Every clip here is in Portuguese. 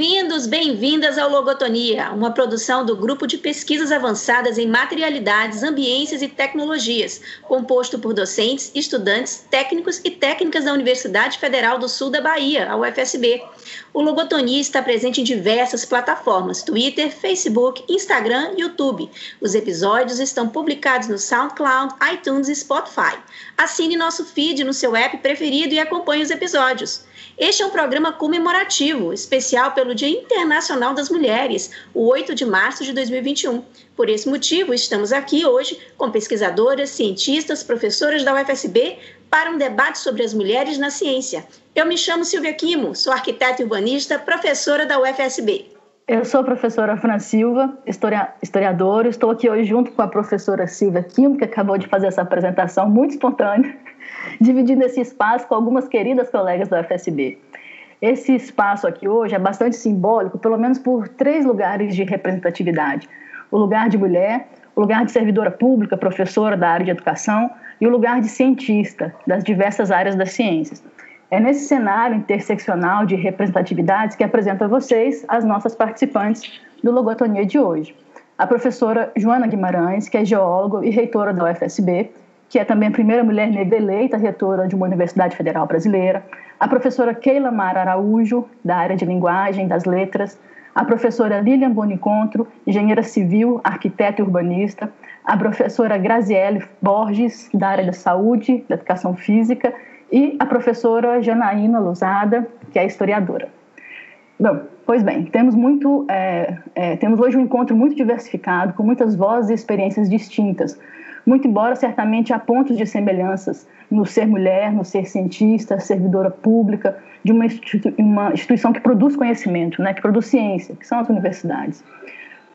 we Bem-vindos, bem-vindas ao Logotonia, uma produção do Grupo de Pesquisas Avançadas em Materialidades, Ambiências e Tecnologias, composto por docentes, estudantes, técnicos e técnicas da Universidade Federal do Sul da Bahia, a UFSB. O Logotonia está presente em diversas plataformas: Twitter, Facebook, Instagram YouTube. Os episódios estão publicados no SoundCloud, iTunes e Spotify. Assine nosso feed no seu app preferido e acompanhe os episódios. Este é um programa comemorativo, especial pelo Dia Internacional das Mulheres, o 8 de março de 2021. Por esse motivo, estamos aqui hoje com pesquisadoras, cientistas, professoras da UFSB para um debate sobre as mulheres na ciência. Eu me chamo Silvia Quimo, sou arquiteta urbanista, professora da UFSB. Eu sou a professora Fran Silva, historiadora. Estou aqui hoje junto com a professora Silvia Quimo, que acabou de fazer essa apresentação muito espontânea, dividindo esse espaço com algumas queridas colegas da UFSB. Esse espaço aqui hoje é bastante simbólico, pelo menos por três lugares de representatividade: o lugar de mulher, o lugar de servidora pública, professora da área de educação, e o lugar de cientista das diversas áreas das ciências. É nesse cenário interseccional de representatividades que apresento a vocês as nossas participantes do Logotonia de hoje. A professora Joana Guimarães, que é geóloga e reitora da UFSB, que é também a primeira mulher negra eleita reitora de uma universidade federal brasileira. A professora Keila Mara Araújo, da área de linguagem, das letras. A professora Lilian Bonicontro, engenheira civil, arquiteta e urbanista a professora Graziele Borges, da área da saúde, da educação física, e a professora Janaína Lousada, que é historiadora. Bom, pois bem, temos muito, é, é, temos hoje um encontro muito diversificado, com muitas vozes e experiências distintas, muito embora certamente há pontos de semelhanças no ser mulher, no ser cientista, servidora pública de uma, instituição, uma instituição que produz conhecimento, né, que produz ciência, que são as universidades.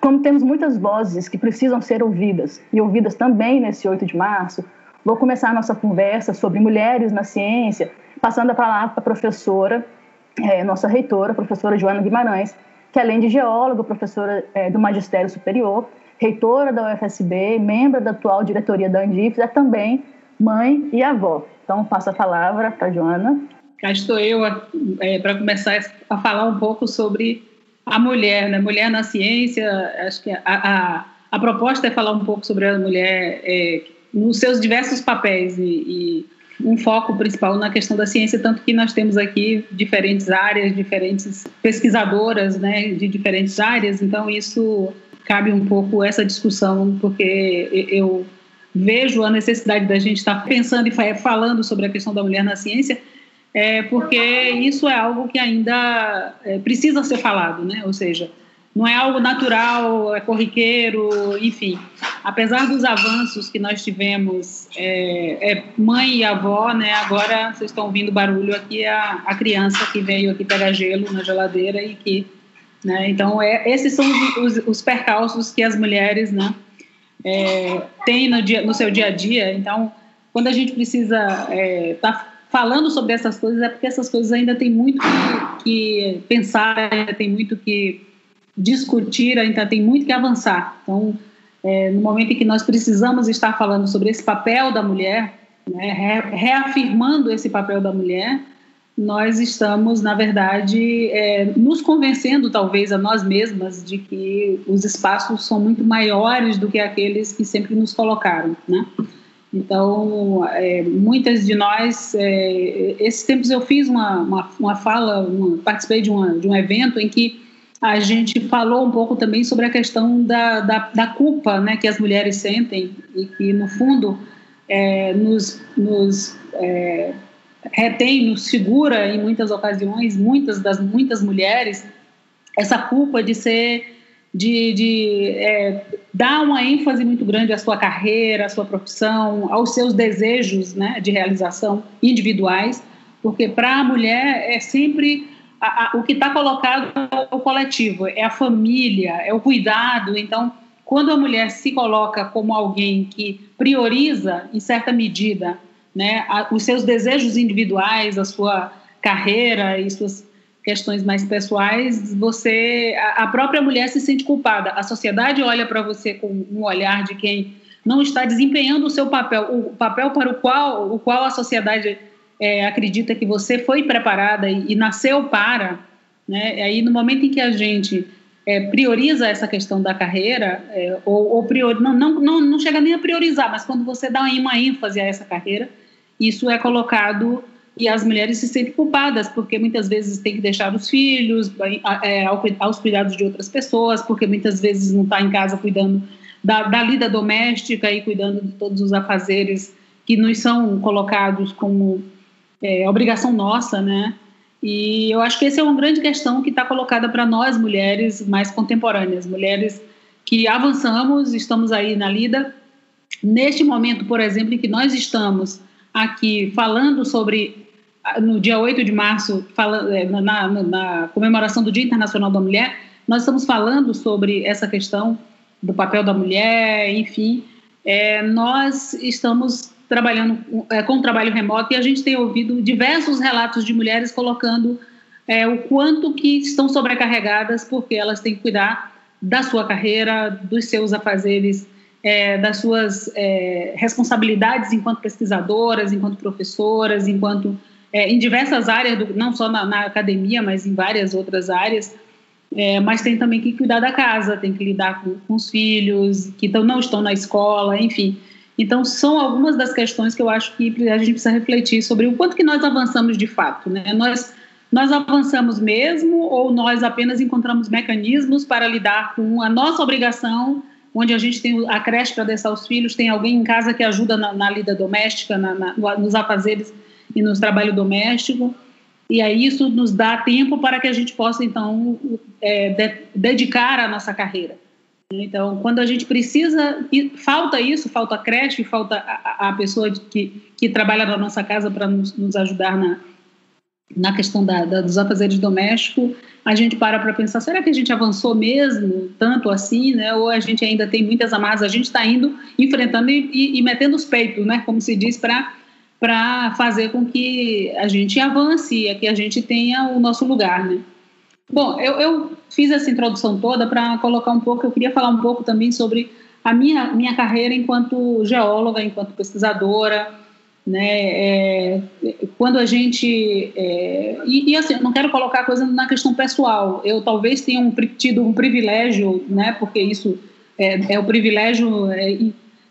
Como temos muitas vozes que precisam ser ouvidas, e ouvidas também nesse 8 de março, vou começar a nossa conversa sobre mulheres na ciência, passando a palavra para a professora, é, nossa reitora, professora Joana Guimarães, que além de geóloga, professora é, do Magistério Superior, reitora da UFSB, membro da atual diretoria da Andifes, é também mãe e avó. Então, passo a palavra para a Joana. Cá estou eu é, para começar a falar um pouco sobre a mulher, né? Mulher na ciência, acho que a, a, a proposta é falar um pouco sobre a mulher é, nos seus diversos papéis e, e, um foco principal na questão da ciência, tanto que nós temos aqui diferentes áreas, diferentes pesquisadoras, né, de diferentes áreas, então isso cabe um pouco essa discussão, porque eu vejo a necessidade da gente estar pensando e falando sobre a questão da mulher na ciência, é, porque isso é algo que ainda é, precisa ser falado, né? Ou seja, não é algo natural, é corriqueiro, enfim. Apesar dos avanços que nós tivemos, é, é mãe e avó, né? Agora vocês estão ouvindo barulho aqui, a, a criança que veio aqui pegar gelo na geladeira e que, né? Então, é, esses são os, os, os percalços que as mulheres, né? É, têm no, dia, no seu dia a dia. Então, quando a gente precisa estar é, tá falando sobre essas coisas é porque essas coisas ainda tem muito que, que pensar, tem muito que discutir, ainda tem muito que avançar. Então, é, no momento em que nós precisamos estar falando sobre esse papel da mulher, né, reafirmando esse papel da mulher, nós estamos, na verdade, é, nos convencendo, talvez, a nós mesmas, de que os espaços são muito maiores do que aqueles que sempre nos colocaram, né? Então, é, muitas de nós, é, esses tempos eu fiz uma, uma, uma fala, uma, participei de, uma, de um evento em que a gente falou um pouco também sobre a questão da, da, da culpa né, que as mulheres sentem e que, no fundo, é, nos, nos é, retém, nos segura em muitas ocasiões, muitas das muitas mulheres, essa culpa de ser de, de é, dar uma ênfase muito grande à sua carreira, à sua profissão, aos seus desejos né, de realização individuais, porque para a mulher é sempre a, a, o que está colocado é o coletivo, é a família, é o cuidado. Então, quando a mulher se coloca como alguém que prioriza, em certa medida, né, a, os seus desejos individuais, a sua carreira e suas questões mais pessoais, você a própria mulher se sente culpada. A sociedade olha para você com um olhar de quem não está desempenhando o seu papel, o papel para o qual o qual a sociedade é, acredita que você foi preparada e, e nasceu para, Né? Aí, no momento em que a gente é, prioriza essa questão da carreira, é, ou, ou prior, não, não, não, não chega nem a priorizar, mas quando você dá uma ênfase a essa carreira, isso é colocado e as mulheres se sentem culpadas, porque muitas vezes tem que deixar os filhos é, aos cuidados de outras pessoas, porque muitas vezes não está em casa cuidando da, da lida doméstica e cuidando de todos os afazeres que nos são colocados como é, obrigação nossa, né? E eu acho que essa é uma grande questão que está colocada para nós, mulheres mais contemporâneas, mulheres que avançamos, estamos aí na lida. Neste momento, por exemplo, em que nós estamos aqui falando sobre, no dia 8 de março, fala, é, na, na, na comemoração do Dia Internacional da Mulher, nós estamos falando sobre essa questão do papel da mulher, enfim. É, nós estamos trabalhando é, com trabalho remoto e a gente tem ouvido diversos relatos de mulheres colocando é, o quanto que estão sobrecarregadas porque elas têm que cuidar da sua carreira, dos seus afazeres, é, das suas é, responsabilidades enquanto pesquisadoras, enquanto professoras, enquanto é, em diversas áreas, do, não só na, na, academia, mas em várias outras áreas. É, mas tem também que cuidar da casa, tem que lidar com, com os filhos que tão, não estão na escola, enfim. Então, são algumas das questões que eu acho que a gente precisa refletir sobre o quanto que nós avançamos de fato. Né? Nós, nós avançamos mesmo ou nós apenas encontramos mecanismos para lidar com a nossa obrigação, onde a gente tem a creche para deixar os filhos, tem alguém em casa que ajuda na, na lida doméstica, na, na, nos afazeres e nos trabalho doméstico. E aí isso nos dá tempo para que a gente possa, então, é, de, dedicar a nossa carreira. Então, quando a gente precisa, falta isso, falta creche, falta a, a pessoa que, que trabalha na nossa casa para nos, nos, ajudar na, na questão da, da, dos afazeres domésticos, a gente para para pensar, será que a gente avançou mesmo tanto assim, né? Ou a gente ainda tem muitas amarras, a gente está indo, enfrentando e, e, e, metendo os peitos, né? Como se diz, para fazer com que a gente avance, que a gente tenha o nosso lugar, né? Bom, eu, eu fiz essa introdução toda para colocar um pouco, eu queria falar um pouco também sobre a minha, minha carreira enquanto geóloga, enquanto pesquisadora, né, é, quando a gente, é, e, e, assim, não quero colocar a coisa na questão pessoal, eu talvez tenha um, tido um privilégio, né, porque isso é, é o privilégio, é,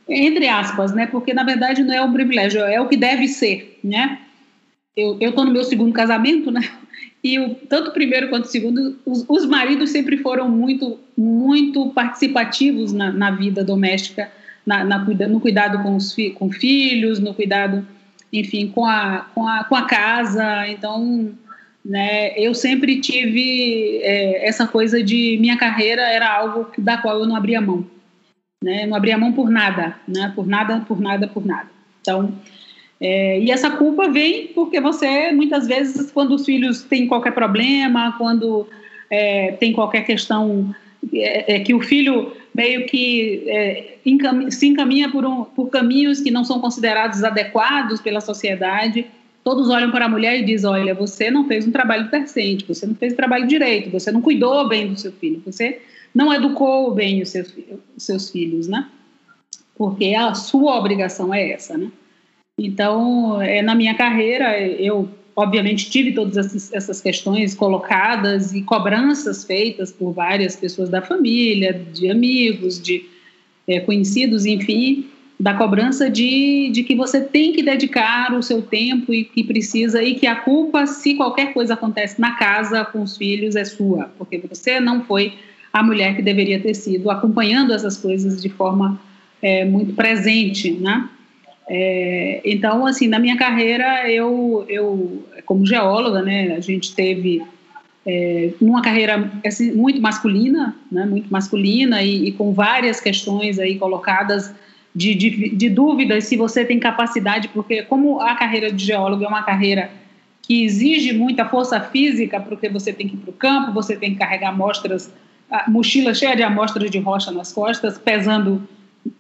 entre aspas, né, porque na verdade não é um privilégio, é o que deve ser, né, eu estou no meu segundo casamento, né, e o, tanto o primeiro quanto o segundo, os, os maridos sempre foram muito, muito participativos na, na vida doméstica, na, na, no cuidado com os fi, com filhos, no cuidado, enfim, com a, com a, com a casa. Então, né, eu sempre tive é, essa coisa de minha carreira era algo da qual eu não abria mão. Né, não abria mão por nada, né, por nada, por nada, por nada. Então, é, e essa culpa vem porque você, muitas vezes, quando os filhos têm qualquer problema, quando é, tem qualquer questão é, é que o filho meio que é, se encaminha por, um, por caminhos que não são considerados adequados pela sociedade, todos olham para a mulher e dizem: Olha, você não fez um trabalho decente, você não fez um trabalho direito, você não cuidou bem do seu filho, você não educou bem os seus, os seus filhos, né? Porque a sua obrigação é essa, né? Então, é, na minha carreira, eu obviamente tive todas essas, questões colocadas e cobranças feitas por várias pessoas da família, de amigos, de é, conhecidos, enfim, da cobrança de, de que você tem que dedicar o seu tempo e que precisa, e que a culpa, se qualquer coisa acontece na casa com os filhos, é sua, porque você não foi a mulher que deveria ter sido acompanhando essas coisas de forma é, muito presente, né? É, então, assim, na minha carreira, eu, eu como geóloga, né, a gente teve é, uma carreira assim, muito masculina, né, muito masculina e, e, com várias questões aí colocadas de, de, de, dúvidas se você tem capacidade, porque como a carreira de geólogo é uma carreira que exige muita força física, porque você tem que ir para o campo, você tem que carregar amostras, mochila cheia de amostras de rocha nas costas, pesando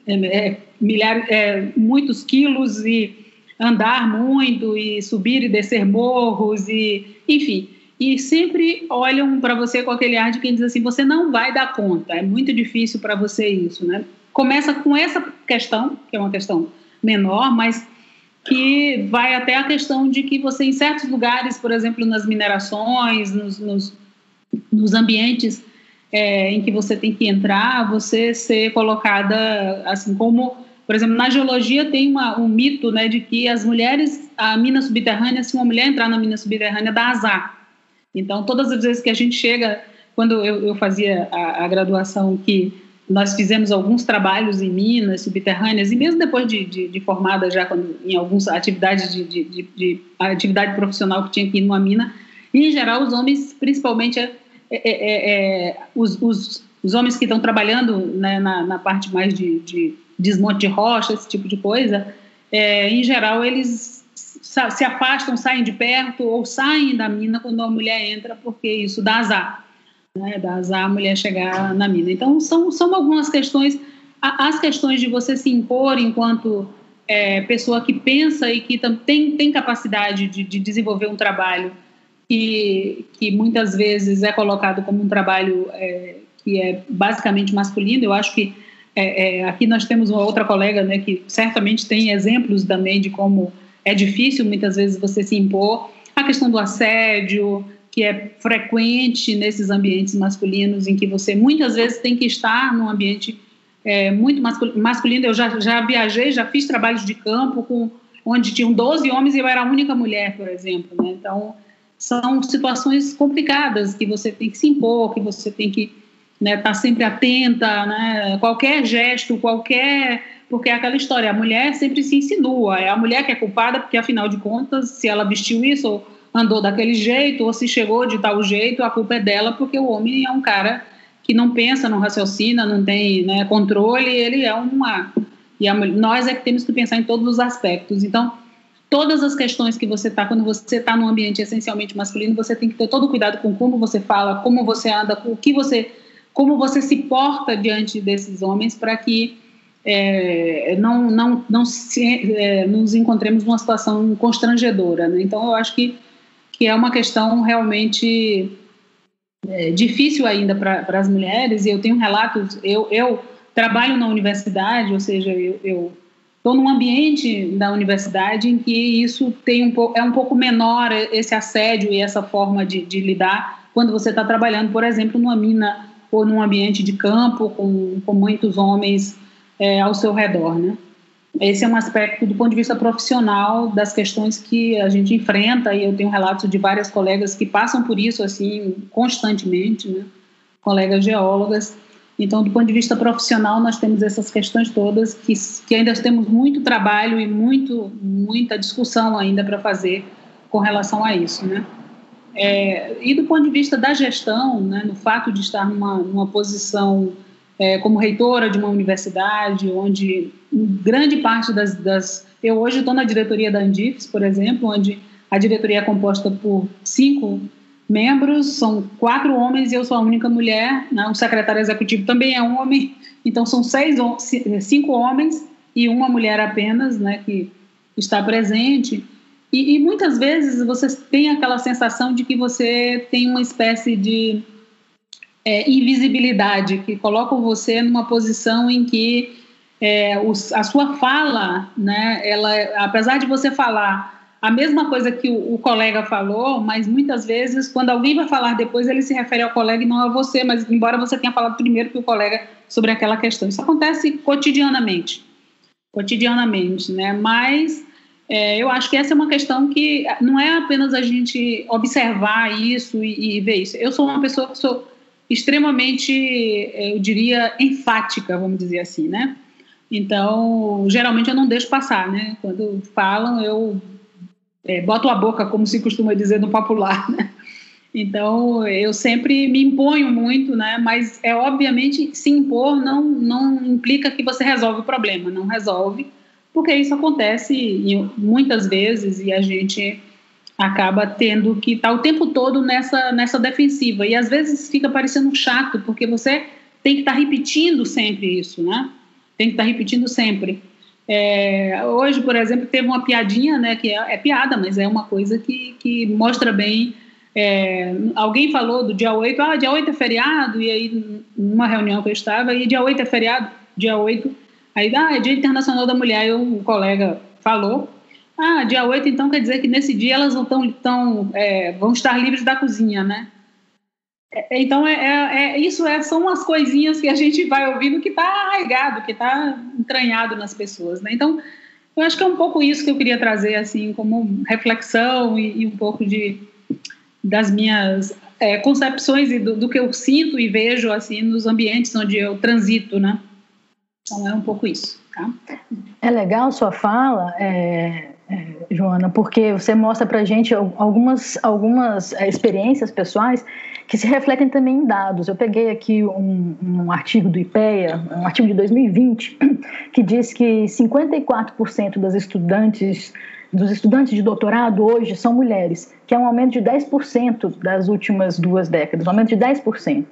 é, é, milhares, é, muitos quilos e andar muito e subir e descer morros e enfim. E sempre olham para você com aquele ar de quem diz assim você não vai dar conta. É muito difícil para você isso né? Começa com essa questão que é uma questão menor mas que vai até a questão de que você em certos lugares por exemplo nas minerações nos, nos nos ambientes é, em que você tem que entrar, você ser colocada assim como, por exemplo, na geologia tem uma, um mito, né, de que as mulheres, a mina subterrânea, se uma mulher entrar na mina subterrânea, dá azar. Então, todas as vezes que a gente chega, quando eu, eu fazia a, a graduação que nós fizemos alguns trabalhos em minas subterrâneas e mesmo depois de, de, de formada já quando, em algumas atividades de, de, de, atividade profissional que tinha aqui numa mina e em geral os homens principalmente é, é, é, é os, os, os, homens que estão trabalhando né, na, na, parte mais de, de, desmonte de rocha esse tipo de coisa é, em geral eles se afastam saem de perto ou saem da mina quando a mulher entra porque isso dá azar né, da azar a mulher chegar na mina. Então, são, são algumas questões, as questões de você se impor enquanto é, pessoa que pensa e que tem, tem capacidade de, de desenvolver um trabalho que, que muitas vezes é colocado como um trabalho é, que é basicamente masculino. Eu acho que é, é, aqui nós temos uma outra colega né, que certamente tem exemplos também de como é difícil muitas vezes você se impor. A questão do assédio, que é frequente nesses ambientes masculinos, em que você muitas vezes tem que estar num ambiente é, muito masculino. Eu já, já viajei, já fiz trabalhos de campo com, onde tinham 12 homens e eu era a única mulher, por exemplo. Né? Então, são situações complicadas que você tem que se impor, que você tem que estar né, tá sempre atenta, né? qualquer gesto, qualquer. Porque é aquela história, a mulher sempre se insinua, é a mulher que é culpada, porque afinal de contas, se ela vestiu isso andou daquele jeito ou se chegou de tal jeito, a culpa é dela porque o homem é um cara que não pensa, não raciocina, não tem né, controle, ele é uma e a, nós é que temos que pensar em todos os aspectos. Então, todas as questões que você está, quando você está num ambiente essencialmente masculino, você tem que ter todo o cuidado com como você fala, como você anda, o que você, como você se porta diante desses homens para que é, não, não, não se, é, nos encontremos numa situação constrangedora. Né? Então, eu acho que que é uma questão realmente é, difícil ainda para as mulheres, e eu tenho relatos, eu, eu trabalho na universidade, ou seja, eu estou num ambiente da universidade em que isso tem um é um pouco menor, esse assédio e essa forma de, de lidar, quando você está trabalhando, por exemplo, numa mina ou num ambiente de campo com, com muitos homens é, ao seu redor, né? Esse é um aspecto do ponto de vista profissional das questões que a gente enfrenta e eu tenho relatos de várias colegas que passam por isso assim constantemente, né? colegas geólogas. Então, do ponto de vista profissional, nós temos essas questões todas que, que ainda temos muito trabalho e muito muita discussão ainda para fazer com relação a isso, né? É, e do ponto de vista da gestão, né, no fato de estar numa, numa posição é, como reitora de uma universidade, onde grande parte das. das eu hoje estou na diretoria da Andifes, por exemplo, onde a diretoria é composta por cinco membros, são quatro homens e eu sou a única mulher. Né? O secretário executivo também é homem, então são seis, cinco homens e uma mulher apenas, né, que está presente. E, e muitas vezes você tem aquela sensação de que você tem uma espécie de é, invisibilidade, que colocam você numa posição em que é, a sua fala, né, ela, apesar de você falar a mesma coisa que o, o, colega falou, mas muitas vezes, quando alguém vai falar depois, ele se refere ao colega e não a você, mas embora você tenha falado primeiro que o colega sobre aquela questão. Isso acontece cotidianamente, cotidianamente, né? Mas é, eu acho que essa é uma questão que não é apenas a gente observar isso e, e ver isso. Eu sou uma pessoa que sou extremamente, eu diria, enfática, vamos dizer assim, né? Então, geralmente eu não deixo passar, né? Quando falam, eu é, boto a boca, como se costuma dizer no popular, né? Então, eu sempre me imponho muito, né? Mas é obviamente se impor não não implica que você resolve o problema, não resolve, porque isso acontece muitas vezes e a gente acaba tendo que estar tá o tempo todo nessa, nessa defensiva. E às vezes fica parecendo chato, porque você tem que estar tá repetindo sempre isso, né? Tem que estar tá repetindo sempre. É, hoje, por exemplo, teve uma piadinha, né? Que é, é, piada, mas é uma coisa que, que mostra bem. É, alguém falou do dia 8, ah, dia 8 é feriado, e aí, numa reunião que eu estava, e dia 8 é feriado, dia 8, aí, ah, é Dia Internacional da Mulher, e um colega falou, ah, dia 8, então quer dizer que nesse dia elas não tão, tão, é, vão estar livres da cozinha, né? É, então, é, é, é, isso é, são as coisinhas que a gente vai ouvindo que está arraigado, que está entranhado nas pessoas. Né? Então, eu acho que é um pouco isso que eu queria trazer, assim, como reflexão e, e um pouco de, das minhas é, concepções e do, do, que eu sinto e vejo, assim, nos ambientes onde eu transito, né? Então, é um pouco isso, tá? É legal sua fala, é, Joana, porque você mostra para gente algumas, algumas é, experiências pessoais que se refletem também em dados. Eu peguei aqui um, um artigo do IPEA, um artigo de 2020, que diz que 54% das estudantes dos estudantes de doutorado hoje são mulheres, que é um aumento de 10% das últimas duas décadas, um aumento de 10%.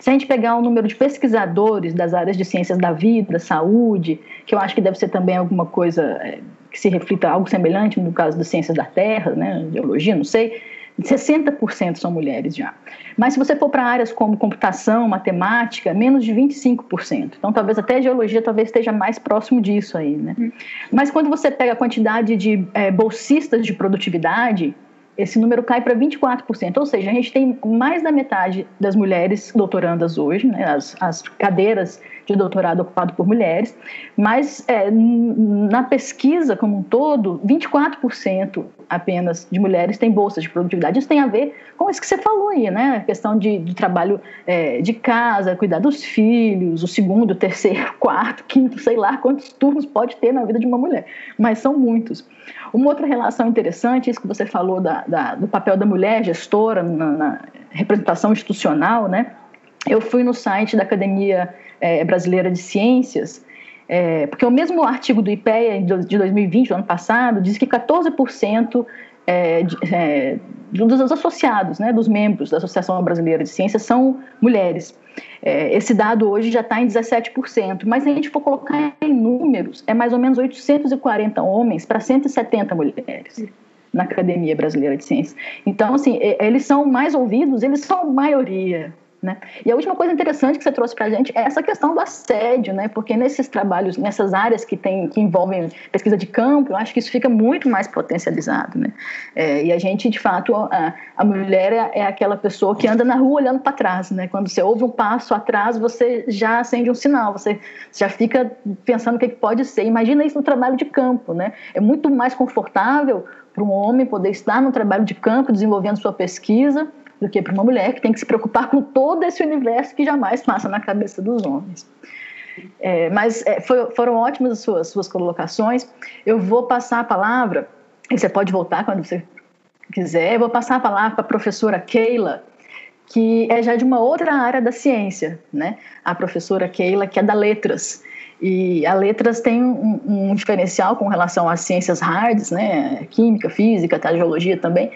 Se a gente pegar o número de pesquisadores das áreas de ciências da vida, saúde, que eu acho que deve ser também alguma coisa é, que se reflita algo semelhante no caso das ciências da terra, né, geologia, não sei, 60% são mulheres já. Mas se você for para áreas como computação, matemática, menos de 25%. Então, talvez até a geologia talvez esteja mais próximo disso aí, né? Hum. Mas quando você pega a quantidade de é, bolsistas de produtividade, esse número cai para 24%. Ou seja, a gente tem mais da metade das mulheres doutorandas hoje, né, as, as cadeiras de doutorado ocupado por mulheres, mas é, na pesquisa como um todo, 24% apenas de mulheres têm bolsas de produtividade. Isso tem a ver com isso que você falou aí, né? A questão de, de trabalho é, de casa, cuidar dos filhos, o segundo, terceiro, quarto, quinto, sei lá quantos turnos pode ter na vida de uma mulher, mas são muitos. Uma outra relação interessante, isso que você falou da, da, do papel da mulher gestora na, na representação institucional, né? Eu fui no site da Academia é, Brasileira de Ciências, é, porque o mesmo artigo do IPEA de 2020, do ano passado, diz que 14% é, de, é, dos associados, né, dos membros da Associação Brasileira de Ciências são mulheres. É, esse dado hoje já está em 17%, mas se a gente for colocar em números, é mais ou menos 840 homens para 170 mulheres na Academia Brasileira de Ciências. Então, assim, eles são mais ouvidos, eles são maioria, né? E a última coisa interessante que você trouxe para a gente é essa questão do assédio, né? porque nesses trabalhos, nessas áreas que, tem, que envolvem pesquisa de campo, eu acho que isso fica muito mais potencializado. Né? É, e a gente, de fato, a, a mulher é, é, aquela pessoa que anda na rua olhando para trás. Né? Quando você ouve um passo atrás, você já acende um sinal, você já fica pensando o que, que pode ser. Imagina isso no trabalho de campo. Né? É muito mais confortável para um homem poder estar no trabalho de campo, desenvolvendo sua pesquisa, do que para uma mulher que tem que se preocupar com todo esse universo que jamais passa na cabeça dos homens. É, mas é, foi, foram ótimas as suas, suas colocações. Eu vou passar a palavra, e você pode voltar quando você quiser, eu vou passar a palavra para a professora Keila, que é já de uma outra área da ciência, né? A professora Keila, que é da Letras. E a Letras tem um, um diferencial com relação às ciências hards, né? Química, física, geologia também,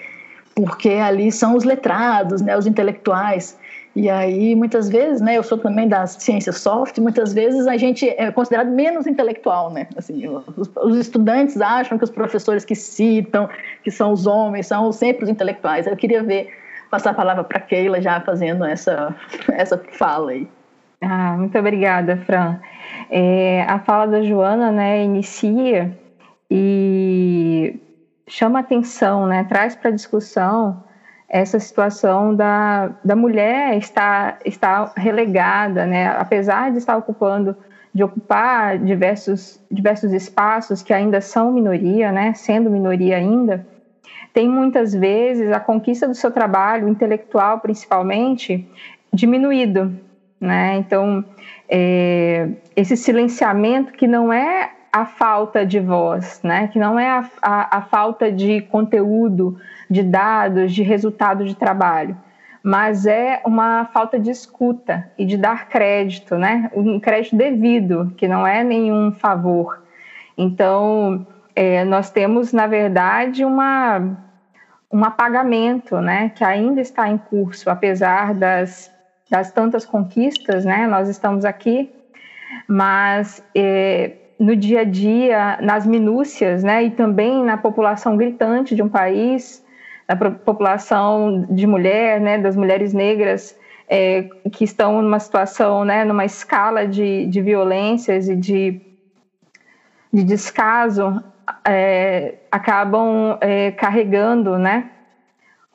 porque ali são os letrados, né, os intelectuais. E aí, muitas vezes, né, eu sou também das ciências soft, muitas vezes a gente é considerado menos intelectual, né? Assim, os, os, estudantes acham que os professores que citam, que são os homens, são sempre os intelectuais. Eu queria ver, passar a palavra para Keila já fazendo essa, essa fala aí. Ah, muito obrigada, Fran. É, a fala da Joana, né, inicia e chama atenção, né, traz para discussão essa situação da, da mulher estar, estar relegada, né, apesar de estar ocupando, de ocupar diversos, diversos espaços que ainda são minoria, né, sendo minoria ainda, tem muitas vezes a conquista do seu trabalho intelectual, principalmente, diminuído, né? Então, é, esse silenciamento que não é a falta de voz, né? que não é a, a, a falta de conteúdo, de dados, de resultado de trabalho, mas é uma falta de escuta e de dar crédito, né? um crédito devido, que não é nenhum favor. Então, é, nós temos, na verdade, uma, um apagamento né? que ainda está em curso, apesar das, das tantas conquistas, né? nós estamos aqui, mas. É, no dia a dia, nas minúcias, né, e também na população gritante de um país, na população de mulher, né, das mulheres negras é, que estão numa situação, né, numa escala de, de violências e de, de descaso, é, acabam é, carregando, né,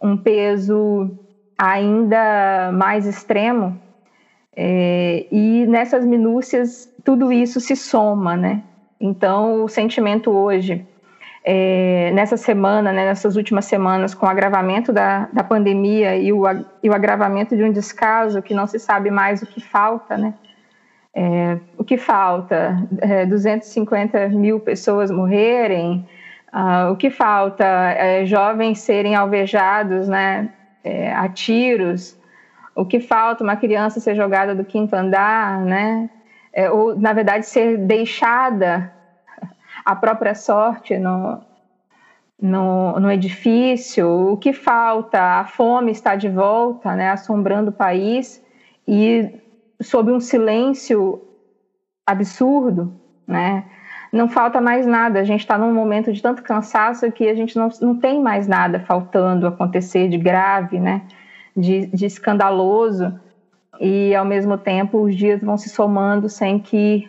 um peso ainda mais extremo. É, e nessas minúcias, tudo isso se soma, né? Então, o sentimento hoje, é, nessa semana, né, nessas últimas semanas, com o agravamento da, da pandemia e o, e o agravamento de um descaso que não se sabe mais o que falta, né? É, o que falta? É, 250 mil pessoas morrerem? Uh, o que falta? É, jovens serem alvejados né, é, a tiros? O que falta? Uma criança ser jogada do quinto andar, né? É, ou, na verdade, ser deixada à própria sorte no, no, no, edifício. O que falta? A fome está de volta, né, assombrando o país e sob um silêncio absurdo, né? Não falta mais nada. A gente está num momento de tanto cansaço que a gente não, não tem mais nada faltando acontecer de grave, né? De, de escandaloso. E ao mesmo tempo os dias vão se somando sem que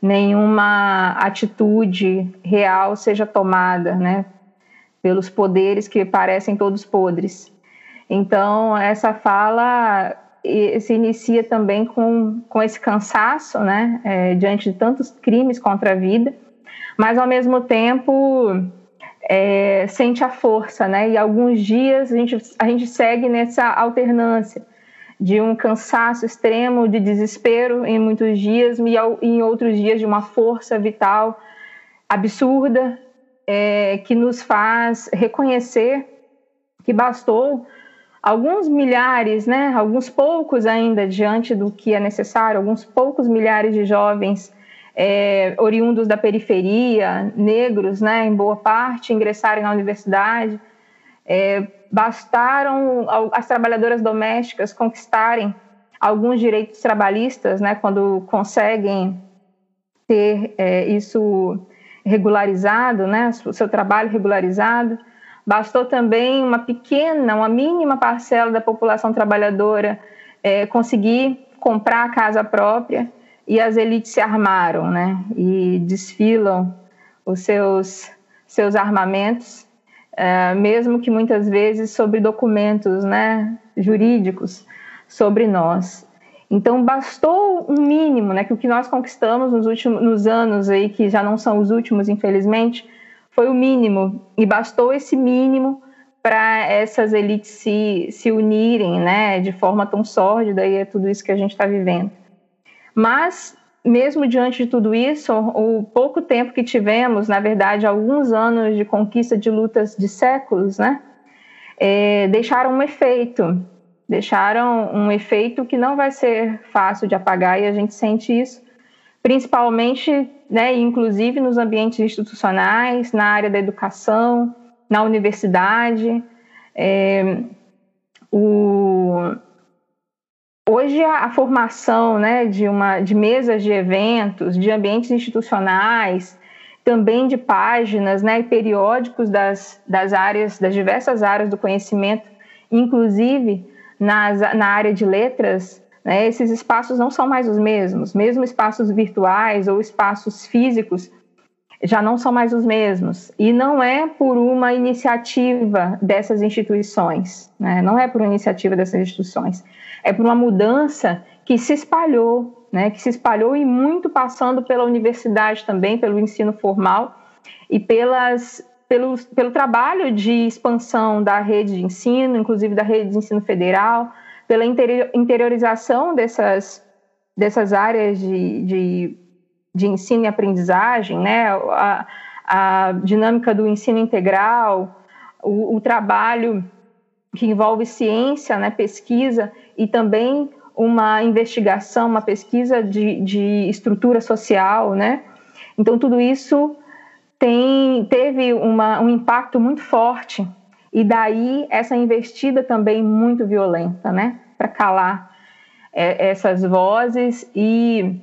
nenhuma atitude real seja tomada, né? Pelos poderes que parecem todos podres. Então essa fala se inicia também com, com esse cansaço, né, é, diante de tantos crimes contra a vida, mas ao mesmo tempo é, sente a força, né, e alguns dias a gente, a gente segue nessa alternância de um cansaço extremo, de desespero em muitos dias, e em outros dias de uma força vital absurda é, que nos faz reconhecer que bastou alguns milhares, né, alguns poucos ainda diante do que é necessário, alguns poucos milhares de jovens é, oriundos da periferia, negros, né, em boa parte, ingressarem na universidade. É, bastaram as trabalhadoras domésticas conquistarem alguns direitos trabalhistas, né, quando conseguem ter é, isso regularizado, né, o seu trabalho regularizado. Bastou também uma pequena, uma mínima parcela da população trabalhadora é, conseguir comprar a casa própria e as elites se armaram, né? E desfilam os seus seus armamentos, é, mesmo que muitas vezes sobre documentos, né, jurídicos sobre nós. Então bastou um mínimo, né, que o que nós conquistamos nos últimos nos anos aí que já não são os últimos, infelizmente, foi o mínimo e bastou esse mínimo para essas elites se, se unirem, né, de forma tão sórdida e é tudo isso que a gente está vivendo. Mas mesmo diante de tudo isso, o pouco tempo que tivemos, na verdade, alguns anos de conquista de lutas de séculos, né, é, deixaram um efeito, deixaram um efeito que não vai ser fácil de apagar e a gente sente isso principalmente, né, inclusive nos ambientes institucionais, na área da educação, na universidade. É, o, hoje a, a, formação né, de, uma, de mesas de eventos, de ambientes institucionais, também de páginas né, e periódicos das, das áreas, das diversas áreas do conhecimento, inclusive nas, na área de letras, né? Esses espaços não são mais os mesmos, mesmo espaços virtuais ou espaços físicos já não são mais os mesmos. E não é por uma iniciativa dessas instituições, né? não é por uma iniciativa dessas instituições, é por uma mudança que se espalhou, né? que se espalhou e muito passando pela universidade também, pelo ensino formal e pelas, pelo, pelo trabalho de expansão da rede de ensino, inclusive da rede de ensino federal, pela interiorização dessas, dessas áreas de, de, de ensino e aprendizagem, né? a, a dinâmica do ensino integral, o, o, trabalho que envolve ciência, né? pesquisa e também uma investigação, uma pesquisa de, de estrutura social, né? Então tudo isso tem, teve uma, um impacto muito forte e daí essa investida também muito violenta, né? para calar é, essas vozes e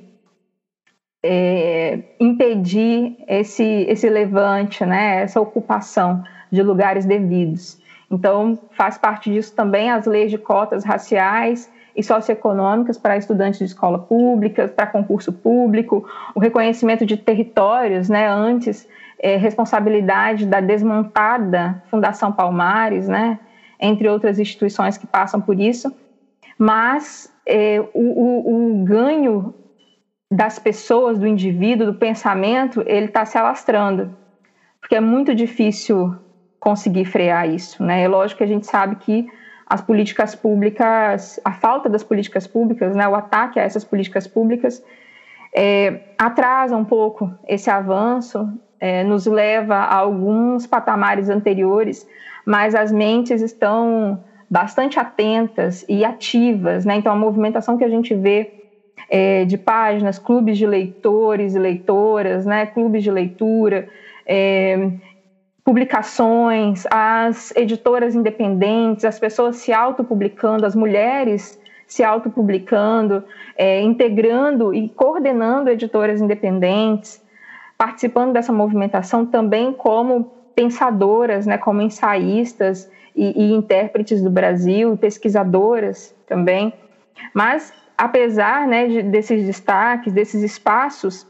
é, impedir esse, esse levante, né, essa ocupação de lugares devidos. Então, faz parte disso também as leis de cotas raciais e socioeconômicas para estudantes de escola pública, para concurso público, o reconhecimento de territórios, né, antes é, responsabilidade da desmontada Fundação Palmares, né, entre outras instituições que passam por isso, mas é, o, o, o ganho das pessoas, do indivíduo, do pensamento, ele está se alastrando, porque é muito difícil conseguir frear isso, né? É lógico que a gente sabe que as políticas públicas, a falta das políticas públicas, né, o ataque a essas políticas públicas, é, atrasa um pouco esse avanço, é, nos leva a alguns patamares anteriores, mas as mentes estão bastante atentas e ativas, né? Então a movimentação que a gente vê é, de páginas, clubes de leitores e leitoras, né? Clubes de leitura, é, publicações, as editoras independentes, as pessoas se autopublicando, as mulheres se autopublicando, é, integrando e coordenando editoras independentes, participando dessa movimentação também como pensadoras, né, como ensaístas e, e intérpretes do Brasil, pesquisadoras também. Mas, apesar né, de, desses destaques, desses espaços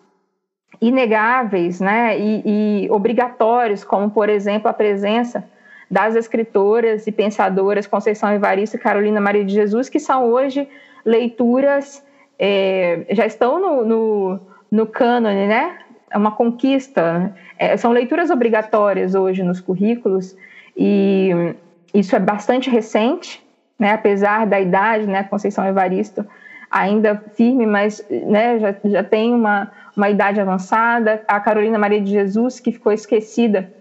inegáveis né, e, e obrigatórios, como, por exemplo, a presença das escritoras e pensadoras Conceição Evaristo e Carolina Maria de Jesus, que são hoje leituras, é, já estão no, no, no cânone, né? É uma conquista. É, são leituras obrigatórias hoje nos currículos e isso é bastante recente, né? Apesar da idade, né? Conceição Evaristo ainda firme, mas né, já, já tem uma, uma idade avançada. A Carolina Maria de Jesus, que ficou esquecida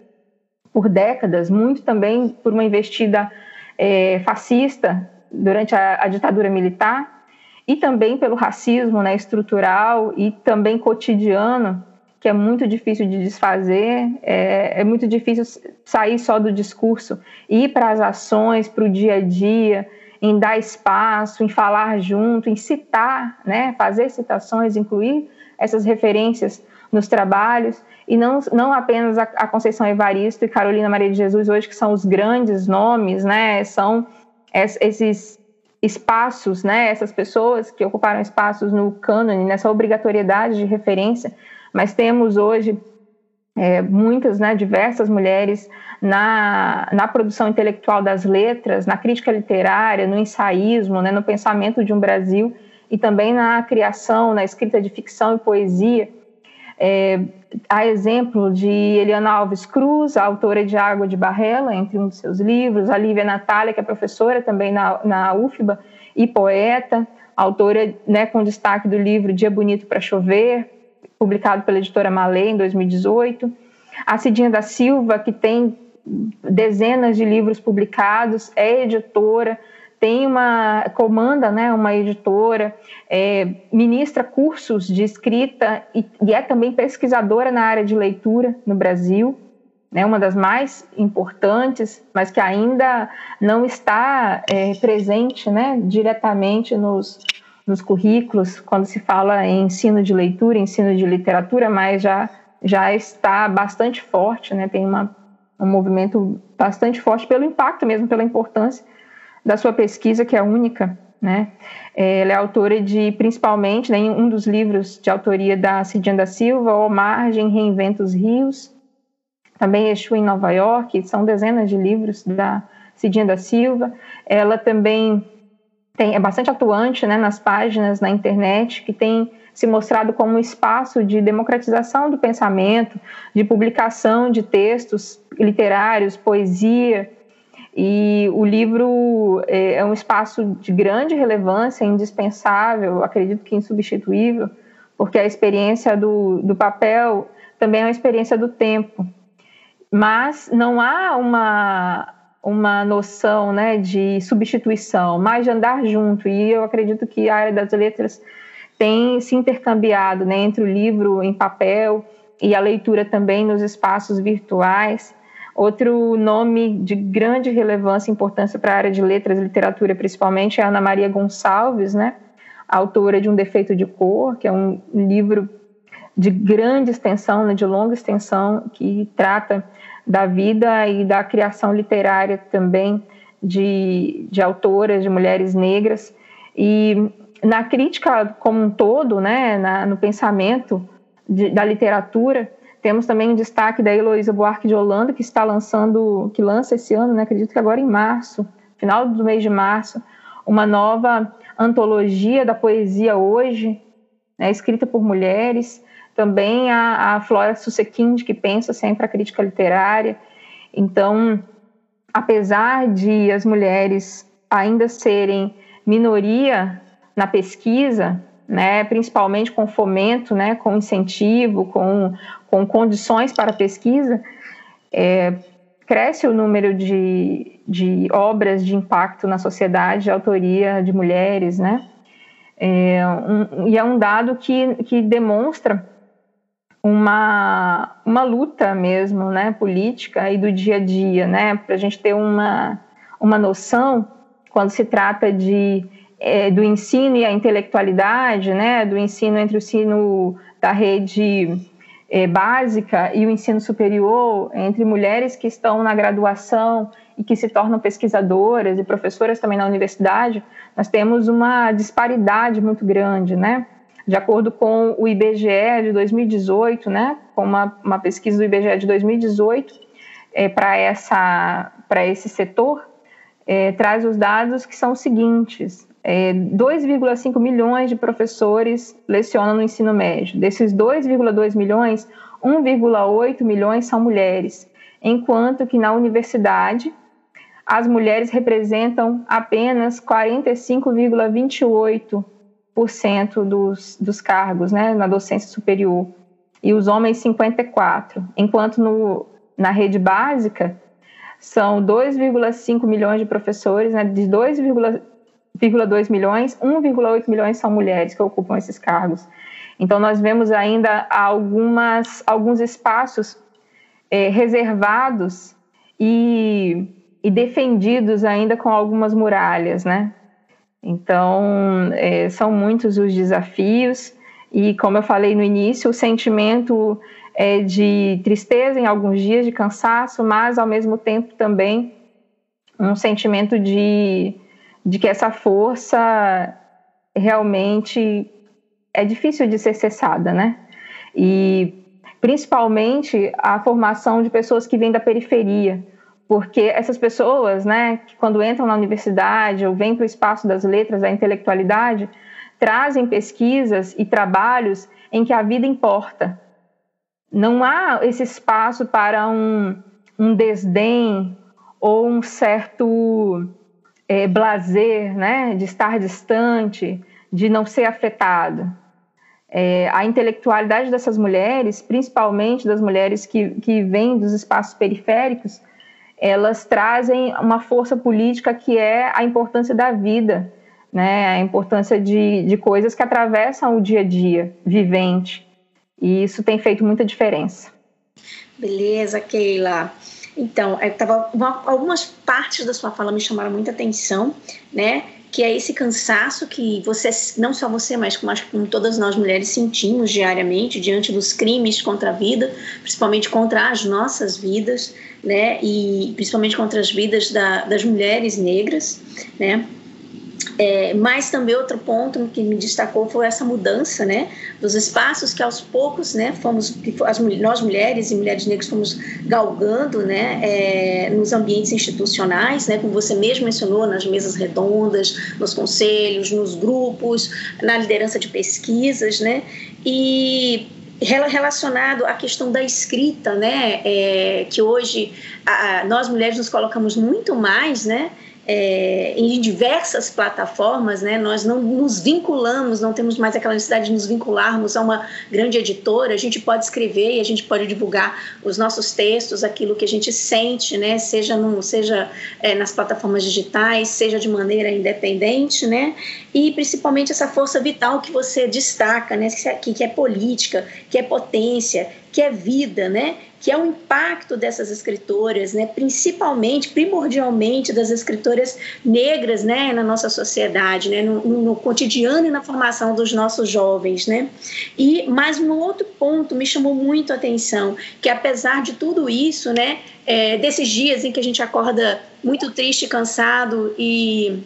por décadas, muito também por uma investida é, fascista durante a, a, ditadura militar e também pelo racismo né, estrutural e também cotidiano, que é muito difícil de desfazer, é, é muito difícil sair só do discurso, ir para as ações, para o dia a dia, em dar espaço, em falar junto, em citar, né, fazer citações, incluir essas referências nos trabalhos e não, não apenas a, a, Conceição Evaristo e Carolina Maria de Jesus hoje que são os grandes nomes, né? São esses espaços, né? Essas pessoas que ocuparam espaços no cânone, nessa obrigatoriedade de referência, mas temos hoje é, muitas, né, diversas mulheres na, na produção intelectual das letras, na crítica literária, no ensaísmo, né, no pensamento de um Brasil e também na criação, na escrita de ficção e poesia é, a exemplo de Eliana Alves Cruz, autora de Água de Barrela, entre um dos seus livros, a Lívia Natália, que é professora também na, na UFBA e poeta, autora né, com destaque do livro Dia Bonito para Chover, publicado pela editora Malê em 2018. A Cidinha da Silva, que tem dezenas de livros publicados, é editora, tem uma comanda, né, uma editora, é, ministra cursos de escrita e, e, é também pesquisadora na área de leitura no Brasil, né, uma das mais importantes, mas que ainda não está é, presente, né, diretamente nos, nos currículos quando se fala em ensino de leitura, ensino de literatura, mas já já está bastante forte, né, tem uma, um movimento bastante forte pelo impacto mesmo, pela importância da sua pesquisa, que é única, né? É, ela é autora de, principalmente, né, um dos livros de autoria da Cidinha da Silva, O Margem Reinventa os Rios, também Exu em Nova York, são dezenas de livros da Cidinha da Silva. Ela também tem, é bastante atuante né, nas páginas na internet, que tem se mostrado como um espaço de democratização do pensamento, de publicação de textos literários, poesia, e o livro é, é um espaço de grande relevância, indispensável, acredito que insubstituível, porque a experiência do, do papel também é uma experiência do tempo. Mas não há uma, uma noção né, de substituição, mas de andar junto. E eu acredito que a área das letras tem se intercambiado né, entre o livro em papel e a leitura também nos espaços virtuais. Outro nome de grande relevância e importância para a área de letras e literatura, principalmente, é Ana Maria Gonçalves, né? autora de Um Defeito de Cor, que é um livro de grande extensão, né, de longa extensão, que trata da vida e da criação literária também de, de autoras, de mulheres negras. E na crítica como um todo, né, na, no pensamento de, da literatura, temos também destaque da Heloísa Buarque de Holanda, que está lançando, que lança esse ano, né, acredito que agora em março, final do mês de março, uma nova antologia da poesia hoje, né, escrita por mulheres. Também a, a Flora Susequind, que pensa sempre a crítica literária. Então, apesar de as mulheres ainda serem minoria na pesquisa, né, principalmente com fomento, né, com incentivo, com, com condições para pesquisa, é, cresce o número de, de obras de impacto na sociedade, de autoria de mulheres, né? É um, e é um dado que, que demonstra uma, uma luta mesmo, né, política e do dia a dia, né, para a gente ter uma, uma noção quando se trata de é, do ensino e a intelectualidade, né, do ensino entre o ensino da rede é, básica e o ensino superior, entre mulheres que estão na graduação e que se tornam pesquisadoras e professoras também na universidade, nós temos uma disparidade muito grande, né? De acordo com o IBGE de 2018, né, com uma, uma pesquisa do IBGE de 2018, é, para essa para esse setor, é, traz os dados que são os seguintes: é, 2,5 milhões de professores lecionam no ensino médio. Desses 2,2 milhões, 1,8 milhões são mulheres, enquanto que na universidade as mulheres representam apenas 45,28 dos, dos cargos né, na docência superior, e os homens 54, enquanto no, na rede básica são 2,5 milhões de professores, né, de 2,2 milhões, 1,8 milhões são mulheres que ocupam esses cargos. Então nós vemos ainda algumas, alguns espaços é, reservados e, e defendidos ainda com algumas muralhas, né? Então, é, são muitos os desafios, e como eu falei no início, o sentimento é de tristeza em alguns dias, de cansaço, mas ao mesmo tempo também um sentimento de, de que essa força realmente é difícil de ser cessada, né? E principalmente a formação de pessoas que vêm da periferia, porque essas pessoas, né, que quando entram na universidade ou vêm para o espaço das letras, da intelectualidade, trazem pesquisas e trabalhos em que a vida importa. Não há esse espaço para um, um desdém ou um certo é, blazer, né, de estar distante, de não ser afetado. É, a intelectualidade dessas mulheres, principalmente das mulheres que, que vêm dos espaços periféricos, elas trazem uma força política que é a importância da vida, né? a importância de, de coisas que atravessam o dia a dia vivente. E isso tem feito muita diferença. Beleza, Keila. Então, eu tava, uma, algumas partes da sua fala me chamaram muita atenção, né? que é esse cansaço que você, não só você, mas como, como todas nós mulheres sentimos diariamente diante dos crimes contra a vida, principalmente contra as nossas vidas, né, e principalmente contra as vidas da, das mulheres negras, né, é, mas também outro ponto que me destacou foi essa mudança, né, dos espaços que aos poucos, né, fomos, as, nós mulheres e mulheres negras fomos galgando, né, é, nos ambientes institucionais, né, como você mesmo mencionou, nas mesas redondas, nos conselhos, nos grupos, na liderança de pesquisas, né, e relacionado à questão da escrita, né, é, que hoje a, nós mulheres nos colocamos muito mais, né, é, em diversas plataformas, né? Nós não nos vinculamos, não temos mais aquela necessidade de nos vincularmos a uma grande editora. A gente pode escrever e a gente pode divulgar os nossos textos, aquilo que a gente sente, né? Seja, no, seja é, nas plataformas digitais, seja de maneira independente, né? E principalmente essa força vital que você destaca, né? Que, que é política, que é potência, que é vida, né? Que é o impacto dessas escritoras, né, principalmente, primordialmente das escritoras negras, né, na nossa sociedade, né, no, no, cotidiano e na formação dos nossos jovens, né. E mais um outro ponto me chamou muito a atenção, que apesar de tudo isso, né, é, desses dias em que a gente acorda muito triste, cansado e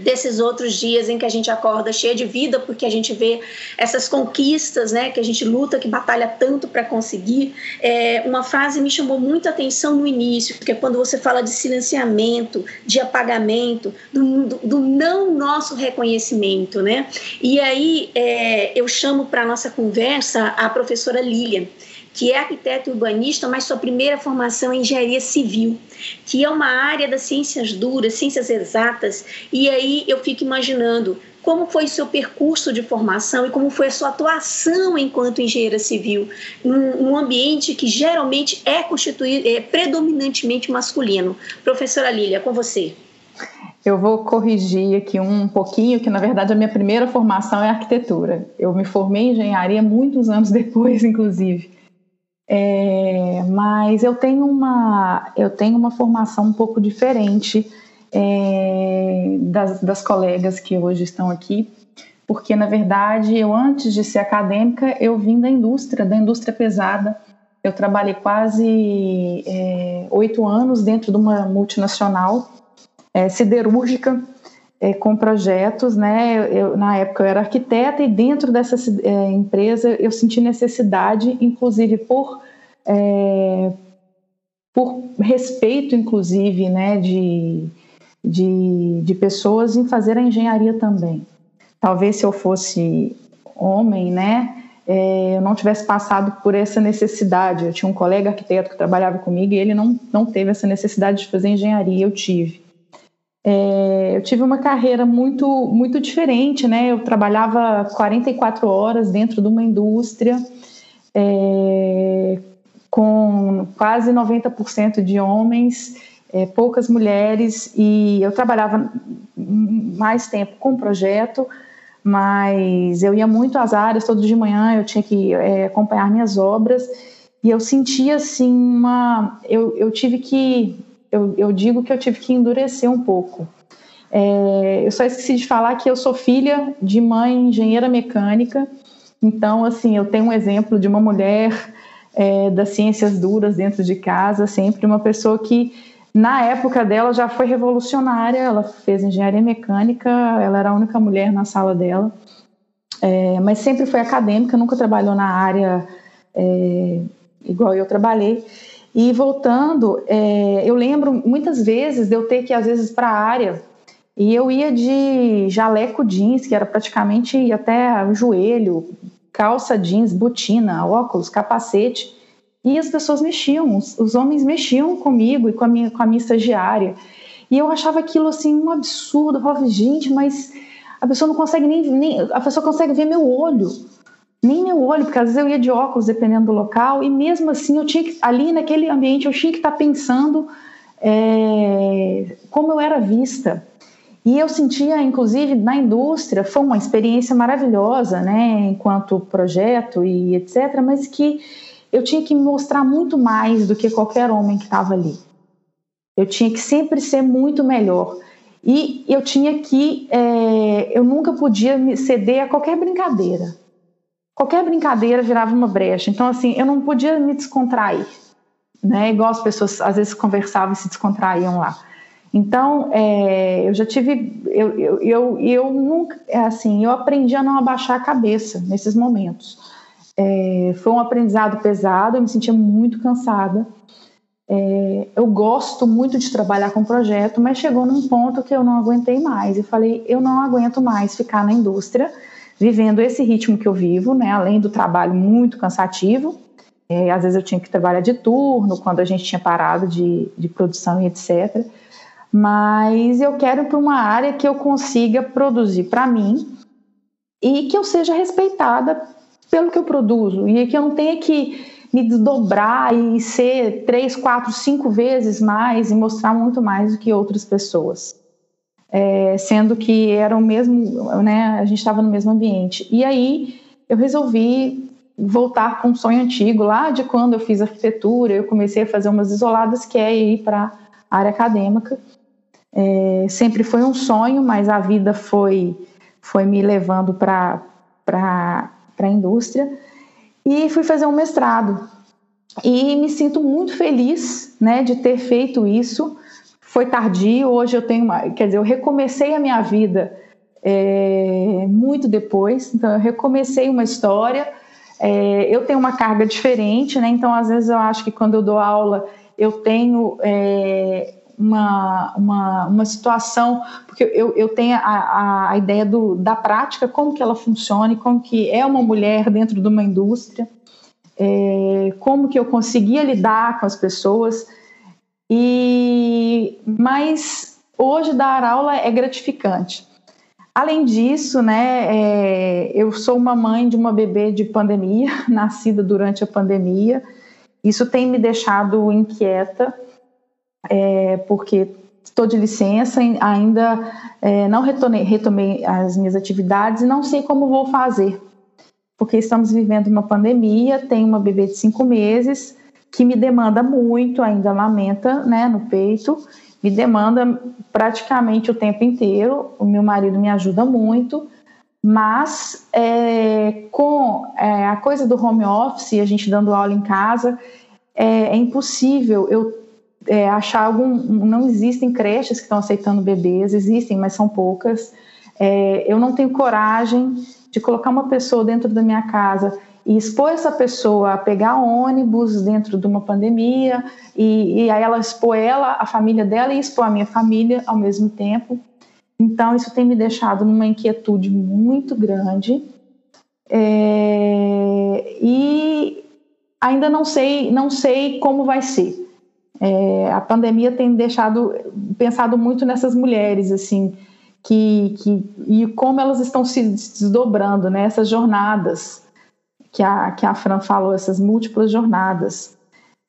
desses outros dias em que a gente acorda cheia de vida, porque a gente vê essas conquistas, né, que a gente luta, que batalha tanto para conseguir. É, uma frase me chamou muito a atenção no início, que é quando você fala de silenciamento, de apagamento, do, do, do não nosso reconhecimento, né? E aí é, eu chamo para nossa conversa a professora Lilian que é arquiteto urbanista, mas sua primeira formação é engenharia civil, que é uma área das ciências duras, ciências exatas, e aí eu fico imaginando como foi seu percurso de formação e como foi a sua atuação enquanto engenheira civil num, ambiente que geralmente é constituído, é predominantemente masculino. Professora Lília, com você. Eu vou corrigir aqui um pouquinho, que na verdade a minha primeira formação é arquitetura. Eu me formei em engenharia muitos anos depois, inclusive. É, mas eu tenho uma eu tenho uma formação um pouco diferente é, das, das colegas que hoje estão aqui, porque na verdade eu antes de ser acadêmica eu vim da indústria, da indústria pesada. Eu trabalhei quase é, oito anos dentro de uma multinacional é, siderúrgica é, com projetos, né? Eu, na época eu era arquiteta e dentro dessa é, empresa eu senti necessidade, inclusive por é, por respeito, inclusive, né, de, de, de pessoas em fazer a engenharia também. Talvez se eu fosse homem, né, é, eu não tivesse passado por essa necessidade. Eu tinha um colega arquiteto que trabalhava comigo e ele não, não teve essa necessidade de fazer engenharia, eu tive. É, eu tive uma carreira muito, muito diferente, né? Eu trabalhava 44 horas dentro de uma indústria, é, com quase 90% de homens, é, poucas mulheres, e eu trabalhava mais tempo com projeto, mas eu ia muito às áreas, todo de manhã eu tinha que é, acompanhar minhas obras, e eu sentia assim uma. Eu, eu tive que eu, eu digo que eu tive que endurecer um pouco. É, eu só esqueci de falar que eu sou filha de mãe engenheira mecânica, então, assim, eu tenho um exemplo de uma mulher é, das ciências duras dentro de casa, sempre uma pessoa que, na época dela, já foi revolucionária. Ela fez engenharia mecânica, ela era a única mulher na sala dela, é, mas sempre foi acadêmica, nunca trabalhou na área é, igual eu trabalhei. E voltando, é, eu lembro muitas vezes de eu ter que, às vezes, para a área, e eu ia de jaleco jeans, que era praticamente até o joelho, calça jeans, botina, óculos, capacete, e as pessoas mexiam, os, os homens mexiam comigo e com a, minha, com a minha estagiária. E eu achava aquilo assim um absurdo. Eu falava, gente, mas a pessoa não consegue nem, nem a pessoa consegue ver meu olho nem meu olho, porque às vezes eu ia de óculos dependendo do local, e mesmo assim eu tinha que, ali naquele ambiente, eu tinha que estar pensando é, como eu era vista. E eu sentia, inclusive, na indústria, foi uma experiência maravilhosa, né, enquanto projeto e etc., mas que eu tinha que mostrar muito mais do que qualquer homem que estava ali. Eu tinha que sempre ser muito melhor. E eu tinha que, é, eu nunca podia me ceder a qualquer brincadeira qualquer brincadeira virava uma brecha. Então, assim, eu não podia me descontrair, né? Igual as pessoas às vezes conversavam e se descontraíam lá. Então, é, eu já tive, eu, eu, eu, eu nunca, é assim, eu aprendi a não abaixar a cabeça nesses momentos. É, foi um aprendizado pesado, eu me sentia muito cansada. É, eu gosto muito de trabalhar com projeto, mas chegou num ponto que eu não aguentei mais. E falei, eu não aguento mais ficar na indústria vivendo esse ritmo que eu vivo, né, além do trabalho muito cansativo. É, às vezes eu tinha que trabalhar de turno, quando a gente tinha parado de, de produção e etc. Mas eu quero para uma área que eu consiga produzir para mim e que eu seja respeitada pelo que eu produzo e que eu não tenha que me desdobrar e ser três, quatro, cinco vezes mais e mostrar muito mais do que outras pessoas é, sendo que era o mesmo, né, a gente estava no mesmo ambiente. E aí eu resolvi voltar com um sonho antigo, lá de quando eu fiz arquitetura, eu comecei a fazer umas isoladas, que é ir para a área acadêmica. É, sempre foi um sonho, mas a vida foi, foi me levando para a indústria. E fui fazer um mestrado. E me sinto muito feliz né, de ter feito isso, foi tardio, hoje eu tenho uma, quer dizer, eu recomecei a minha vida é, muito depois, então eu recomecei uma história, é, eu tenho uma carga diferente, né? Então às vezes eu acho que quando eu dou aula eu tenho é, uma, uma, uma situação, porque eu, eu tenho a, a ideia do, da prática, como que ela funciona, como que é uma mulher dentro de uma indústria, é, como que eu conseguia lidar com as pessoas, e mas hoje dar aula é gratificante. Além disso, né, é, eu sou uma mãe de uma bebê de pandemia, nascida durante a pandemia. Isso tem me deixado inquieta, é, porque estou de licença, ainda é, não retomei, retomei as minhas atividades e não sei como vou fazer, porque estamos vivendo uma pandemia, tenho uma bebê de cinco meses que me demanda muito, ainda lamenta né, no peito, me demanda praticamente o tempo inteiro. O meu marido me ajuda muito, mas é, com é, a coisa do home office, a gente dando aula em casa, é, é impossível eu é, achar algum. Não existem creches que estão aceitando bebês, existem, mas são poucas. É, eu não tenho coragem de colocar uma pessoa dentro da minha casa e expor essa pessoa a pegar ônibus dentro de uma pandemia e, e aí ela expor ela, a família dela e expor a minha família ao mesmo tempo. Então isso tem me deixado numa inquietude muito grande é, e ainda não sei não sei como vai ser. É, a pandemia tem deixado pensado muito nessas mulheres assim que, que e como elas estão se desdobrando nessas né, jornadas que a, que a Fran falou, essas múltiplas jornadas.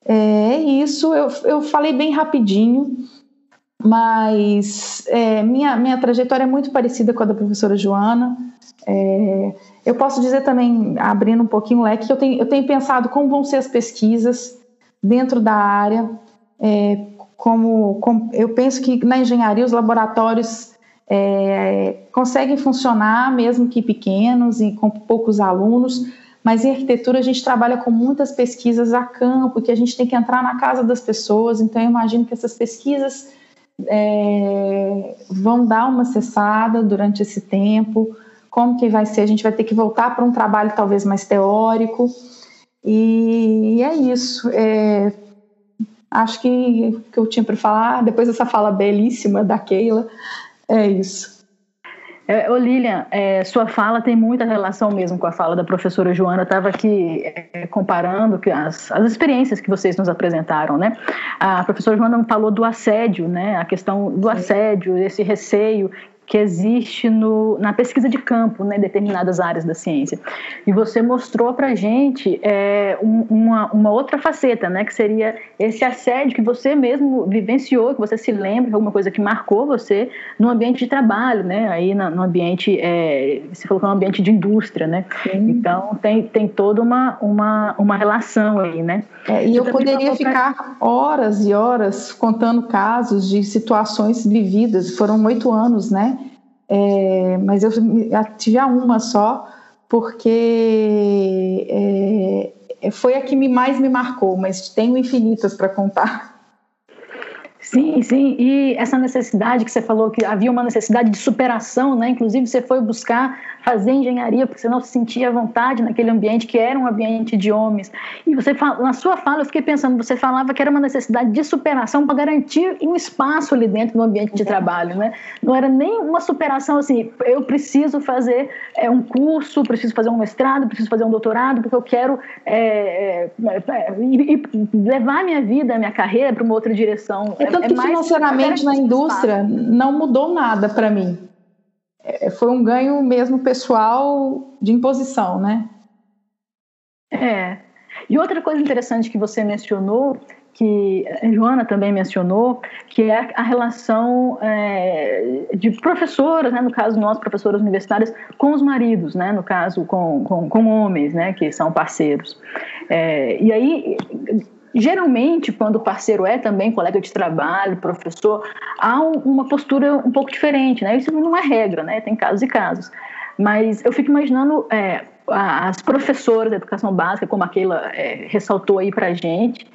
É isso, eu, eu falei bem rapidinho, mas é, minha, minha trajetória é muito parecida com a da professora Joana. É, eu posso dizer também, abrindo um pouquinho o leque, que eu tenho, eu tenho pensado como vão ser as pesquisas dentro da área, é, como, como, eu penso que na engenharia os laboratórios é, conseguem funcionar, mesmo que pequenos e com poucos alunos, mas em arquitetura a gente trabalha com muitas pesquisas a campo, que a gente tem que entrar na casa das pessoas, então eu imagino que essas pesquisas é, vão dar uma cessada durante esse tempo. Como que vai ser? A gente vai ter que voltar para um trabalho talvez mais teórico. E, e é isso. É, acho que que eu tinha para falar, depois dessa fala belíssima da Keila, é isso. É, ô Lilian, é, sua fala tem muita relação mesmo com a fala da professora Joana. Estava aqui é, comparando as, as experiências que vocês nos apresentaram, né? A professora Joana falou do assédio, né? A questão do assédio, esse receio que existe no, na pesquisa de campo, né, em determinadas áreas da ciência. E você mostrou para a gente é, um, uma, uma outra faceta, né, que seria esse assédio que você mesmo vivenciou, que você se lembra, alguma coisa que marcou você no ambiente de trabalho, né, aí no, no ambiente, é, você falou que é um ambiente de indústria, né, Sim. então tem, tem toda uma, uma, uma relação aí, né. É, e eu poderia ficar horas e horas contando casos de situações vividas, foram oito anos, né, é, mas eu tive a uma só, porque é, foi a que me, mais me marcou, mas tenho infinitas para contar. Sim, sim. E essa necessidade que você falou que havia uma necessidade de superação, né? Inclusive você foi buscar fazer engenharia porque você não se sentia à vontade naquele ambiente que era um ambiente de homens. E você na sua fala eu fiquei pensando, você falava que era uma necessidade de superação para garantir um espaço ali dentro do ambiente de trabalho, né? Não era nem uma superação assim, eu preciso fazer é, um curso, preciso fazer um mestrado, preciso fazer um doutorado porque eu quero é, é, é levar minha vida, minha carreira para uma outra direção. Tanto é que financeiramente na indústria não mudou nada para mim. É, foi um ganho mesmo pessoal de imposição, né? É. E outra coisa interessante que você mencionou, que a Joana também mencionou, que é a relação é, de professoras, né, no caso nós, professoras universitárias, com os maridos, né, no caso com, com, com homens, né, que são parceiros. É, e aí Geralmente, quando o parceiro é também colega de trabalho, professor, há um, uma postura um pouco diferente, né? Isso não é regra, né? Tem casos e casos. Mas eu fico imaginando é, as professoras da educação básica, como aquela é, ressaltou aí para gente,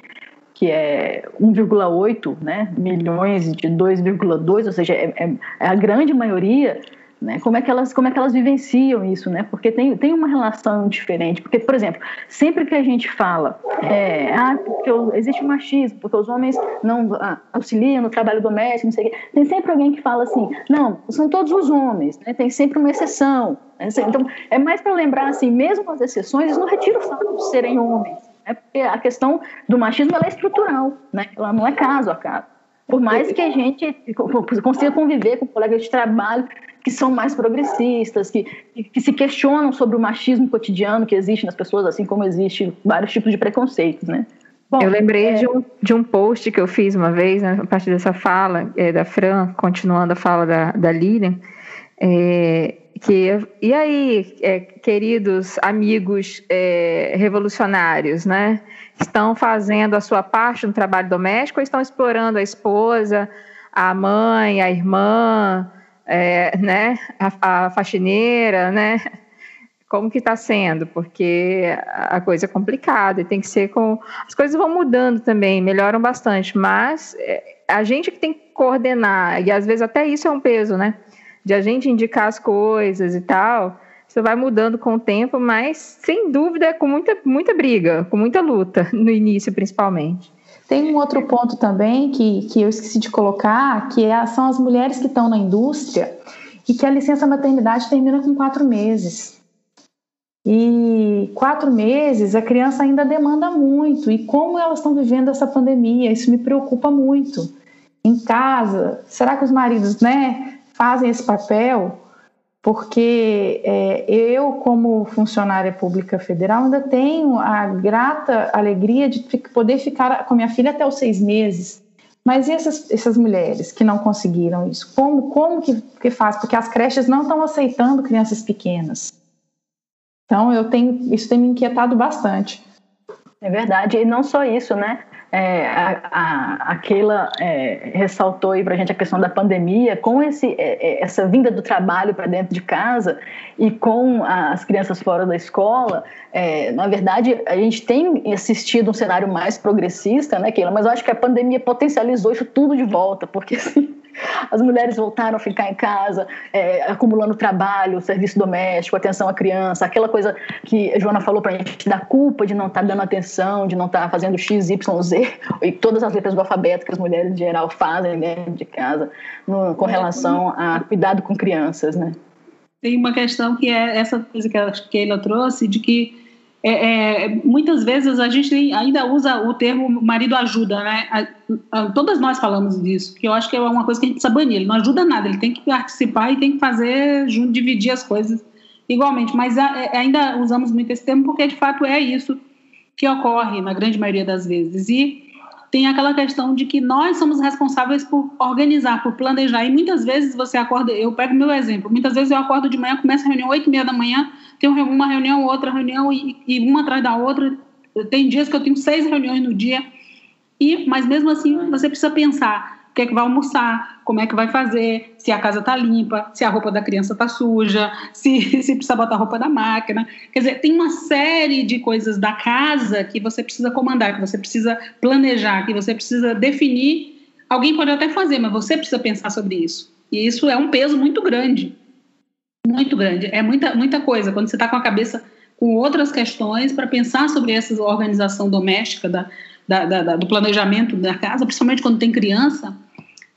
que é 1,8 né, milhões de 2,2, ou seja, é, é, é a grande maioria, né, como, é que elas, como é que elas vivenciam isso, né? Porque tem, tem uma relação diferente. Porque, por exemplo, sempre que a gente fala, é, ah, porque existe machismo, porque os homens não ah, auxiliam no trabalho doméstico, não sei o quê, tem sempre alguém que fala assim, não, são todos os homens, né? tem sempre uma exceção. Né? Então, é mais para lembrar, assim, mesmo as exceções, eles não retiram o fato de serem homens. É porque a questão do machismo é estrutural, né? ela não é caso a caso. Por mais que a gente consiga conviver com colegas de trabalho que são mais progressistas, que, que se questionam sobre o machismo cotidiano que existe nas pessoas, assim como existe vários tipos de preconceitos, né? Bom, eu lembrei é... de, um, de um post que eu fiz uma vez, né, a partir dessa fala é, da Fran, continuando a fala da, da Lilian, é, que e aí, é, queridos amigos é, revolucionários, né? Estão fazendo a sua parte no trabalho doméstico ou estão explorando a esposa, a mãe, a irmã, é, né? A, a, faxineira, né? Como que está sendo? Porque a coisa é complicada e tem que ser com. As coisas vão mudando também, melhoram bastante, mas é, a gente que tem que coordenar, e às vezes até isso é um peso, né? de a gente indicar as coisas e tal, isso vai mudando com o tempo, mas sem dúvida é com muita, muita briga, com muita luta, no início principalmente. Tem um outro ponto também que, que eu esqueci de colocar, que é, são as mulheres que estão na indústria e que a licença maternidade termina com quatro meses. E quatro meses a criança ainda demanda muito. E como elas estão vivendo essa pandemia? Isso me preocupa muito. Em casa, será que os maridos, né, fazem esse papel, porque é, eu, como funcionária pública federal, ainda tenho a grata alegria de poder ficar com minha filha até os seis meses. Mas e essas, essas mulheres que não conseguiram isso? Como, como que, que faz? Porque as creches não estão aceitando crianças pequenas. Então, eu tenho, isso tem me inquietado bastante. É verdade, e não só isso, né? É, a, a, a Keila é, ressaltou aí para a gente a questão da pandemia, com esse, é, é essa vinda do trabalho para dentro de casa e com as crianças fora da escola, é, na verdade, a gente tem assistido um cenário mais progressista, né, Keila? Mas eu acho que a pandemia potencializou isso tudo de volta, porque assim, as mulheres voltaram a ficar em casa, é, acumulando trabalho, serviço doméstico, atenção à criança, aquela coisa que a Joana falou para a gente da culpa de não estar tá dando atenção, de não estar tá fazendo X, Y, Z, e todas as letras do alfabeto que as mulheres em geral fazem dentro de casa, no, com relação a cuidado com crianças, né? Tem uma questão que é essa coisa que a Keila trouxe, de que é, é, muitas vezes a gente ainda usa o termo marido ajuda, né? A, a, todas nós falamos disso, que eu acho que é uma coisa que a gente precisa banir. Ele não ajuda nada, ele tem que participar e tem que fazer, junto, dividir as coisas igualmente. Mas a, é, ainda usamos muito esse termo porque de fato é isso que ocorre na grande maioria das vezes. E tem aquela questão de que nós somos responsáveis por organizar, por planejar. E muitas vezes você acorda, eu pego meu exemplo, muitas vezes eu acordo de manhã, começa a reunião 8 e meia da manhã, tenho uma reunião, outra reunião, e, e uma atrás da outra. Tem dias que eu tenho seis reuniões no dia. E, mas mesmo assim, você precisa pensar que é que vai almoçar, como é que vai fazer, se a casa está limpa, se a roupa da criança está suja, se, se precisa botar a roupa da máquina. Quer dizer, tem uma série de coisas da casa que você precisa comandar, que você precisa planejar, que você precisa definir. Alguém pode até fazer, mas você precisa pensar sobre isso. E isso é um peso muito grande. Muito grande. É muita, muita coisa. Quando você está com a cabeça com outras questões para pensar sobre essa organização doméstica, da, da, da, do planejamento da casa, principalmente quando tem criança,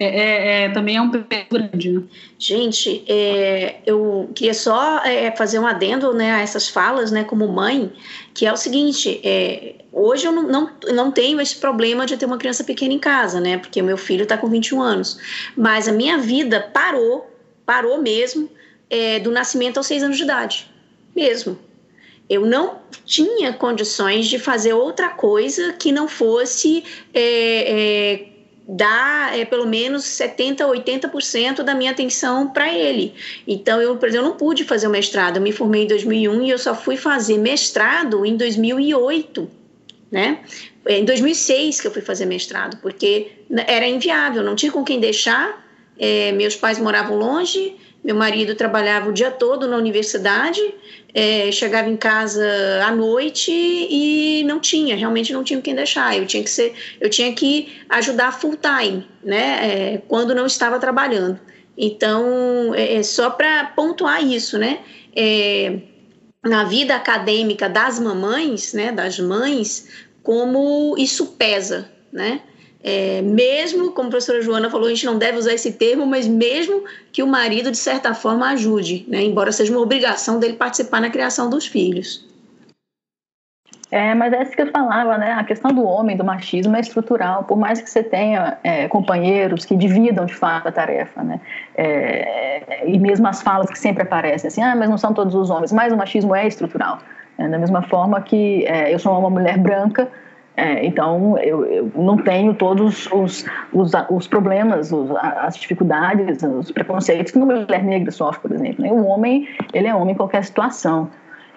é, é, é, também é um peso grande. Né? Gente, é, eu queria só é, fazer um adendo né, a essas falas, né, como mãe, que é o seguinte: é, hoje eu não, não, não tenho esse problema de ter uma criança pequena em casa, né, porque meu filho está com 21 anos, mas a minha vida parou, parou mesmo, do nascimento aos 6 anos de idade, mesmo. Eu não tinha condições de fazer outra coisa que não fosse dar é, pelo menos 70%, 80% da minha atenção para ele. Então, eu, por exemplo, eu não pude fazer o mestrado. Eu me formei em 2001 e eu só fui fazer mestrado em 2008, né? É, em 2006 que eu fui fazer mestrado, porque era inviável, não tinha com quem deixar. É, meus pais moravam longe, Meu marido trabalhava o dia todo na universidade, é, chegava em casa à noite e não tinha, realmente não tinha quem deixar. Eu tinha que ser, eu tinha que ajudar full time, né? É, quando não estava trabalhando. Então, é, é só para pontuar isso, né? É, na vida acadêmica das mamães, né, das mães, como isso pesa, né? É, mesmo, como a professora Joana falou, a gente não deve usar esse termo, mas mesmo que o marido, de certa forma, ajude, né? embora seja uma obrigação dele participar na criação dos filhos. É, mas é isso que eu falava, né? A questão do homem, do machismo é estrutural. Por mais que você tenha é, companheiros que dividam de fato a tarefa, né? É, e mesmo as falas que sempre aparecem, assim, ah, mas não são todos os homens. Mas o machismo é estrutural. Né? Da mesma forma que é, eu sou uma mulher branca, é, então, eu, eu, não tenho todos os, os, os problemas, os, as dificuldades, os preconceitos que uma mulher negra sofre, por exemplo. Né? O homem, ele é homem em qualquer situação.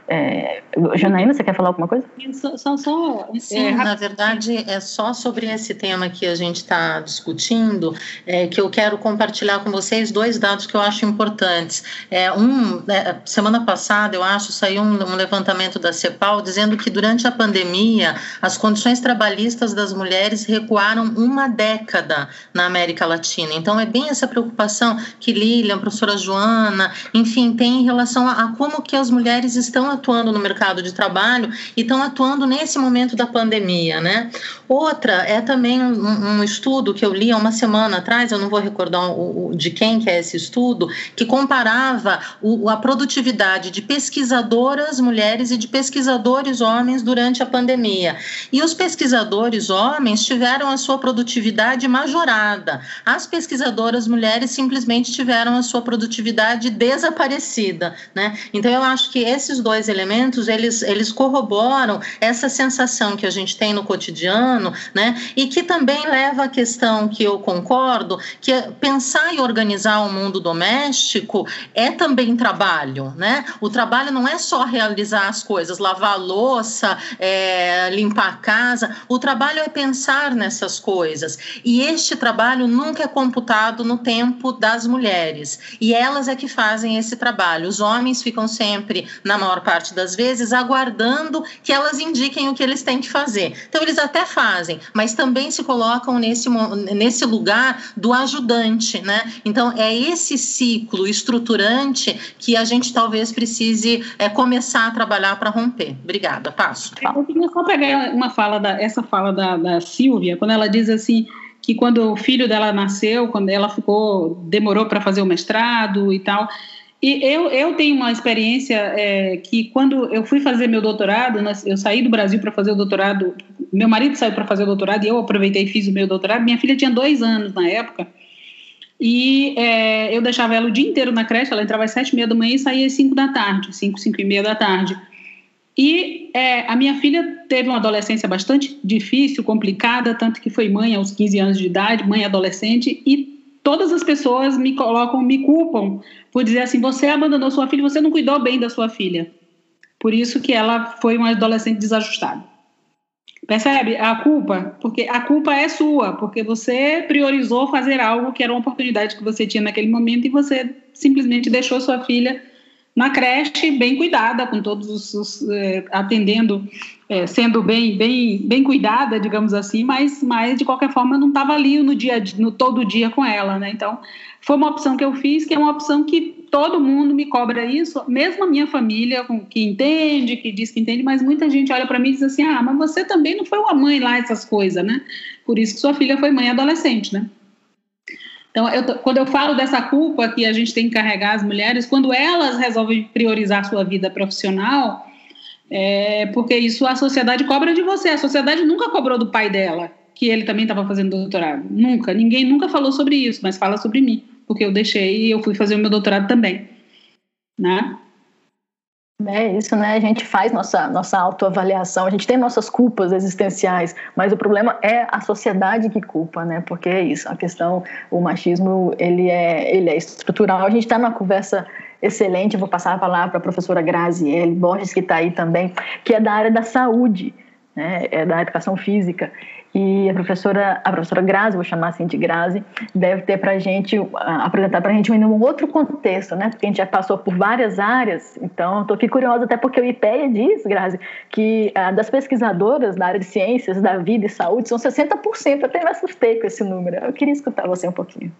É, Janaína, você quer falar alguma coisa? Só, só, Sim, é, na verdade, é só sobre esse tema que a gente está discutindo é, que eu quero compartilhar com vocês dois dados que eu acho importantes. É, um, é, semana passada, eu acho, saiu um, um levantamento da CEPAL dizendo que durante a pandemia as condições trabalhistas das mulheres recuaram uma década na América Latina. Então, é bem essa preocupação que Lilian, a professora Joana, enfim, tem em relação a, a como que as mulheres estão atuando no mercado de trabalho e estão atuando nesse momento da pandemia, né? Outra é também um, um, estudo que eu li há uma semana atrás, eu não vou recordar o, o, de quem que é esse estudo, que comparava o, a produtividade de pesquisadoras mulheres e de pesquisadores homens durante a pandemia. E os pesquisadores homens tiveram a sua produtividade majorada. As pesquisadoras mulheres simplesmente tiveram a sua produtividade desaparecida, né? Então eu acho que esses dois elementos, eles, eles corroboram essa sensação que a gente tem no cotidiano, né? E que também leva à questão que eu concordo, que é pensar e organizar o mundo doméstico é também trabalho, né? O trabalho não é só realizar as coisas, lavar a louça, é, limpar a casa. O trabalho é pensar nessas coisas. E este trabalho nunca é computado no tempo das mulheres. E elas é que fazem esse trabalho. Os homens ficam sempre, na maior parte parte das vezes, aguardando que elas indiquem o que eles têm que fazer. Então, eles até fazem, mas também se colocam nesse, nesse lugar do ajudante, né? Então, é esse ciclo estruturante que a gente talvez precise é, começar a trabalhar para romper. Obrigada, passo. Eu queria só pegar uma fala, da, essa fala da, da Silvia, quando ela diz assim que quando o filho dela nasceu, quando ela ficou, demorou para fazer o mestrado e tal, e eu, eu tenho uma experiência é, que quando eu fui fazer meu doutorado, eu saí do Brasil para fazer o doutorado, meu marido saiu para fazer o doutorado e eu aproveitei e fiz o meu doutorado. Minha filha tinha dois anos na época e é, eu deixava ela o dia inteiro na creche, ela entrava às sete e meia da manhã e saía às cinco da tarde, cinco, cinco e meia da tarde. E é, a minha filha teve uma adolescência bastante difícil, complicada, tanto que foi mãe aos 15 anos de idade, mãe adolescente, e todas as pessoas me colocam, me culpam por dizer assim: você abandonou sua filha, você não cuidou bem da sua filha. Por isso que ela foi uma adolescente desajustada. Percebe a culpa? Porque a culpa é sua, porque você priorizou fazer algo que era uma oportunidade que você tinha naquele momento e você simplesmente deixou sua filha na creche, bem cuidada, com todos os, os é, atendendo, é, sendo bem, bem, bem cuidada, digamos assim, mas, mas de qualquer forma não estava ali no dia, no todo dia com ela, né? Então foi uma opção que eu fiz, que é uma opção que todo mundo me cobra isso, mesmo a minha família, que entende, que diz que entende, mas muita gente olha para mim e diz assim, ah, mas você também não foi uma mãe lá essas coisas, né? Por isso que sua filha foi mãe adolescente, né? Então, eu, quando eu falo dessa culpa que a gente tem que carregar as mulheres, quando elas resolvem priorizar sua vida profissional, é porque isso a sociedade cobra de você. A sociedade nunca cobrou do pai dela, que ele também estava fazendo doutorado. Nunca. Ninguém nunca falou sobre isso, mas fala sobre mim, porque eu deixei e eu fui fazer o meu doutorado também. Né? É isso, né? A gente faz nossa, nossa autoavaliação, a gente tem nossas culpas existenciais, mas o problema é a sociedade que culpa, né? Porque é isso, a questão, o machismo, ele é, ele é estrutural. A gente está numa conversa excelente, eu vou passar a palavra para a professora Graziele Borges, que está aí também, que é da área da saúde, né? É da educação física. e a professora, a professora Grazi, vou chamar assim de Grazi, deve ter para gente, apresentar para a gente um outro contexto, né? Porque a gente já passou por várias áreas, então estou aqui curiosa até porque o IPEA diz, Grazi, que das pesquisadoras da área de ciências, da vida e saúde, são 60%, até me assustei com esse número. Eu queria escutar você um pouquinho.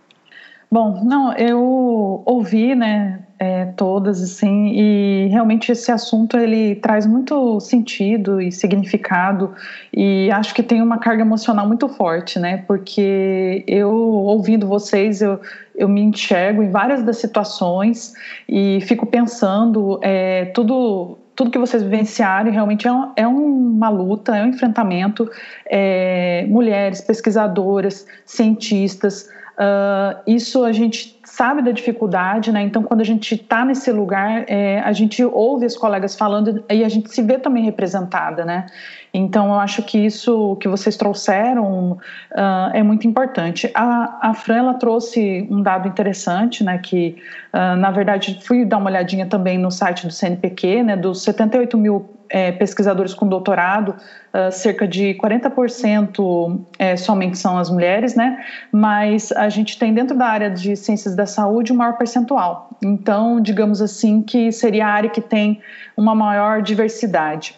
Bom, não, eu ouvi, né, é, todas, assim, e realmente esse assunto ele traz muito sentido e significado, e acho que tem uma carga emocional muito forte, né, porque eu, ouvindo vocês, eu, eu me enxergo em várias das situações e fico pensando, é, tudo, tudo que vocês vivenciaram realmente é, é uma luta, é um enfrentamento. É, mulheres, pesquisadoras, cientistas, Uh, isso a gente sabe da dificuldade, né? Então, quando a gente está nesse lugar, é, a gente ouve os colegas falando e a gente se vê também representada, né? Então, eu acho que isso que vocês trouxeram uh, é muito importante. A, a Fran, ela trouxe um dado interessante, né? Que, uh, na verdade, fui dar uma olhadinha também no site do CNPq, né? Dos 78 mil é, pesquisadores com doutorado, uh, cerca de 40% é, somente são as mulheres, né? Mas a gente tem dentro da área de ciências da saúde um maior percentual. Então, digamos assim, que seria a área que tem uma maior diversidade.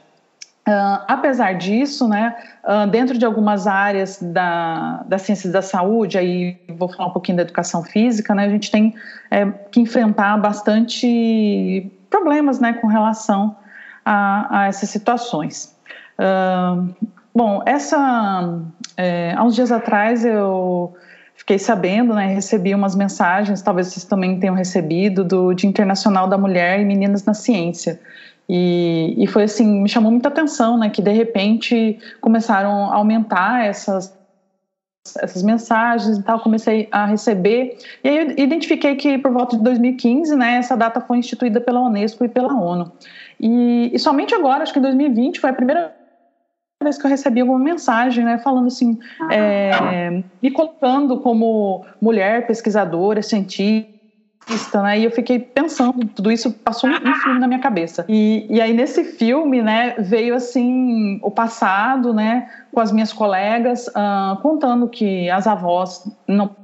Uh, apesar disso, né, uh, dentro de algumas áreas da, das ciências da saúde, aí vou falar um pouquinho da educação física, né, a gente tem é, que enfrentar bastante problemas né, com relação a, a essas situações. Uh, bom, essa, é, há uns dias atrás eu fiquei sabendo, né, recebi umas mensagens, talvez vocês também tenham recebido, do Dia Internacional da Mulher e Meninas na Ciência. E, e foi assim, me chamou muita atenção, né, que de repente começaram a aumentar essas essas mensagens e tal, comecei a receber, e aí eu identifiquei que por volta de 2015, né, essa data foi instituída pela Unesco e pela ONU. E, e somente agora, acho que em 2020, foi a primeira vez que eu recebi alguma mensagem, né, falando assim, ah. é, me colocando como mulher pesquisadora, cientista, né? E eu fiquei pensando, tudo isso passou um filme na minha cabeça. E, e aí nesse filme, né, veio assim o passado, né, com as minhas colegas, uh, contando que as avós não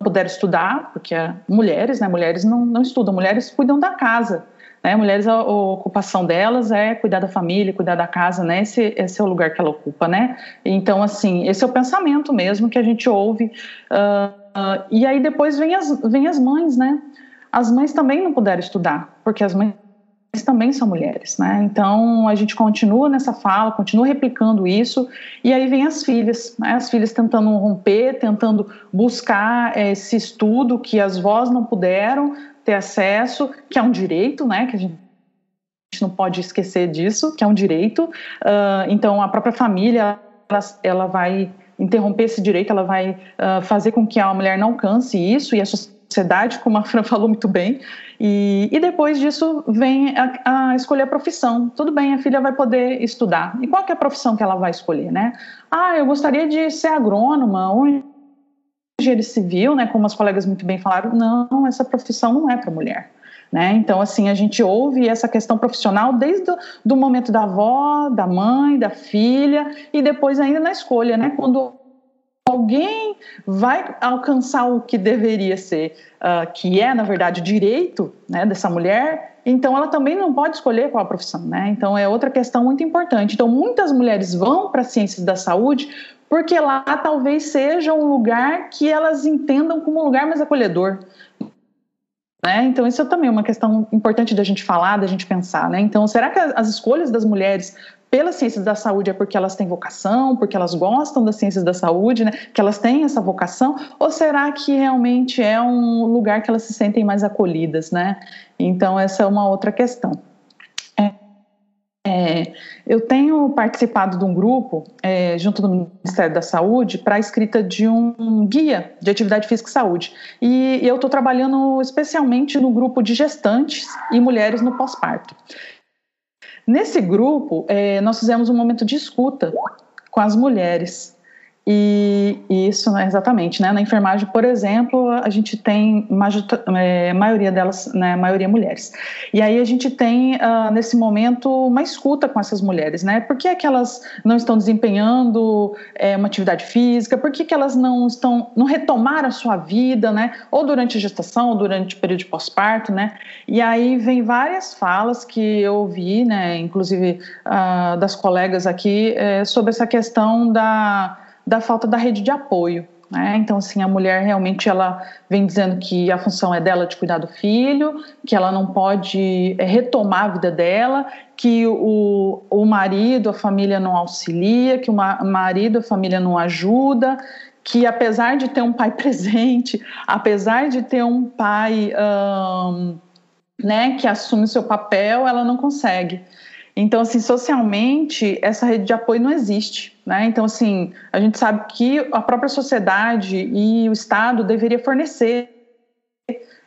puderam estudar, porque é mulheres, né, mulheres não, não estudam, mulheres cuidam da casa. Né, mulheres, a, a, ocupação delas é cuidar da família, cuidar da casa, né? Esse, esse é o lugar que ela ocupa, né? Então, assim, esse é o pensamento mesmo que a gente ouve. Uh, uh, e aí depois vem as, vem as mães, né? as mães também não puderam estudar, porque as mães também são mulheres, né? Então a gente continua nessa fala, continua replicando isso, e aí vem as filhas, né? as filhas tentando romper, tentando buscar eh, esse estudo que as vós não puderam ter acesso, que é um direito, né? Que a gente não pode esquecer disso, que é um direito. Uh, então a própria família ela, ela, vai interromper esse direito, ela vai uh, fazer com que a mulher não alcance isso e a sociedade como a Fran falou muito bem, e, e depois disso vem a, a, escolher a profissão. Tudo bem, a filha vai poder estudar. E qual é a profissão que ela vai escolher, né? Ah, eu gostaria de ser agrônoma ou engenheiro civil, né? Como as colegas muito bem falaram, não, essa profissão não é para mulher. Né? Então, assim, a gente ouve essa questão profissional desde o momento da avó, da mãe, da filha e depois ainda na escolha, né? Quando alguém vai alcançar o que deveria ser, uh, que é, na verdade, o direito né, dessa mulher, então ela também não pode escolher qual a profissão, né? Então é outra questão muito importante. Então muitas mulheres vão para ciências da saúde porque lá talvez seja um lugar que elas entendam como um lugar mais acolhedor. Né? Então, isso é também uma questão importante da gente falar, da gente pensar. Né? Então, será que as escolhas das mulheres pelas ciências da saúde é porque elas têm vocação, porque elas gostam das ciências da saúde, né? Que elas têm essa vocação, ou será que realmente é um lugar que elas se sentem mais acolhidas, né? Então essa é uma outra questão. É, eu tenho participado de um grupo é, junto do Ministério da Saúde para a escrita de um guia de atividade física e saúde. E eu estou trabalhando especialmente no grupo de gestantes e mulheres no pós-parto. Nesse grupo, é, nós fizemos um momento de escuta com as mulheres. E, isso, né, exatamente, né? Na enfermagem, por exemplo, a gente tem é, maioria delas, né, maioria mulheres. E aí a gente tem uh, nesse momento uma escuta com essas mulheres, né? Por que, é que elas não estão desempenhando é, uma atividade física? Por que, que elas não estão, não retomaram a sua vida, né? Ou durante a gestação, ou durante o período de pós-parto, né? E aí vem várias falas que eu ouvi, né? Inclusive uh, das colegas aqui, é, sobre essa questão da da falta da rede de apoio. Né? Então, assim, a mulher realmente ela vem dizendo que a função é dela de cuidar do filho, que ela não pode é, retomar a vida dela, que o, o marido, a família não auxilia, que o marido, a família não ajuda, que apesar de ter um pai presente, apesar de ter um pai um, né, que assume o seu papel, ela não consegue. Então, assim, socialmente, essa rede de apoio não existe. Né? Então, assim, a gente sabe que a própria sociedade e o Estado deveria fornecer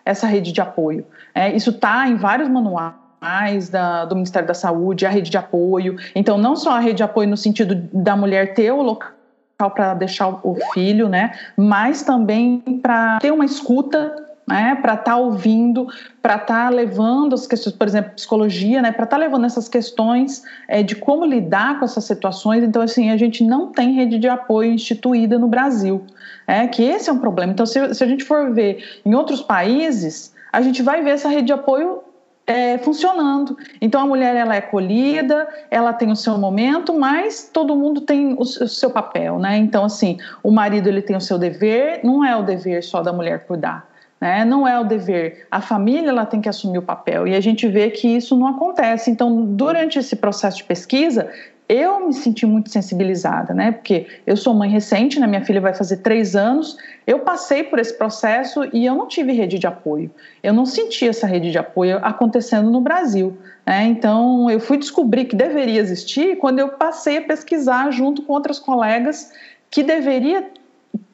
essa rede de apoio. É, isso está em vários manuais da, do Ministério da Saúde, a rede de apoio. Então, não só a rede de apoio no sentido da mulher ter o local para deixar o filho, né? Mas também para ter uma escuta né, para estar tá ouvindo, para estar tá levando as questões, por exemplo, psicologia, né, para estar tá levando essas questões é, de como lidar com essas situações. Então, assim, a gente não tem rede de apoio instituída no Brasil, é que esse é um problema. Então, se, se a gente for ver em outros países, a gente vai ver essa rede de apoio é, funcionando. Então a mulher ela é acolhida, ela tem o seu momento, mas todo mundo tem o, seu papel, né? Então assim, o marido ele tem o seu dever, não é o dever só da mulher cuidar. Né? Não é o dever. A família ela tem que assumir o papel e a gente vê que isso não acontece. Então, durante esse processo de pesquisa, eu me senti muito sensibilizada, né? Porque eu sou mãe recente, né? Minha filha vai fazer três anos. Eu passei por esse processo e eu não tive rede de apoio. Eu não senti essa rede de apoio acontecendo no Brasil. Né? Então, eu fui descobrir que deveria existir quando eu passei a pesquisar junto com outras colegas que deveria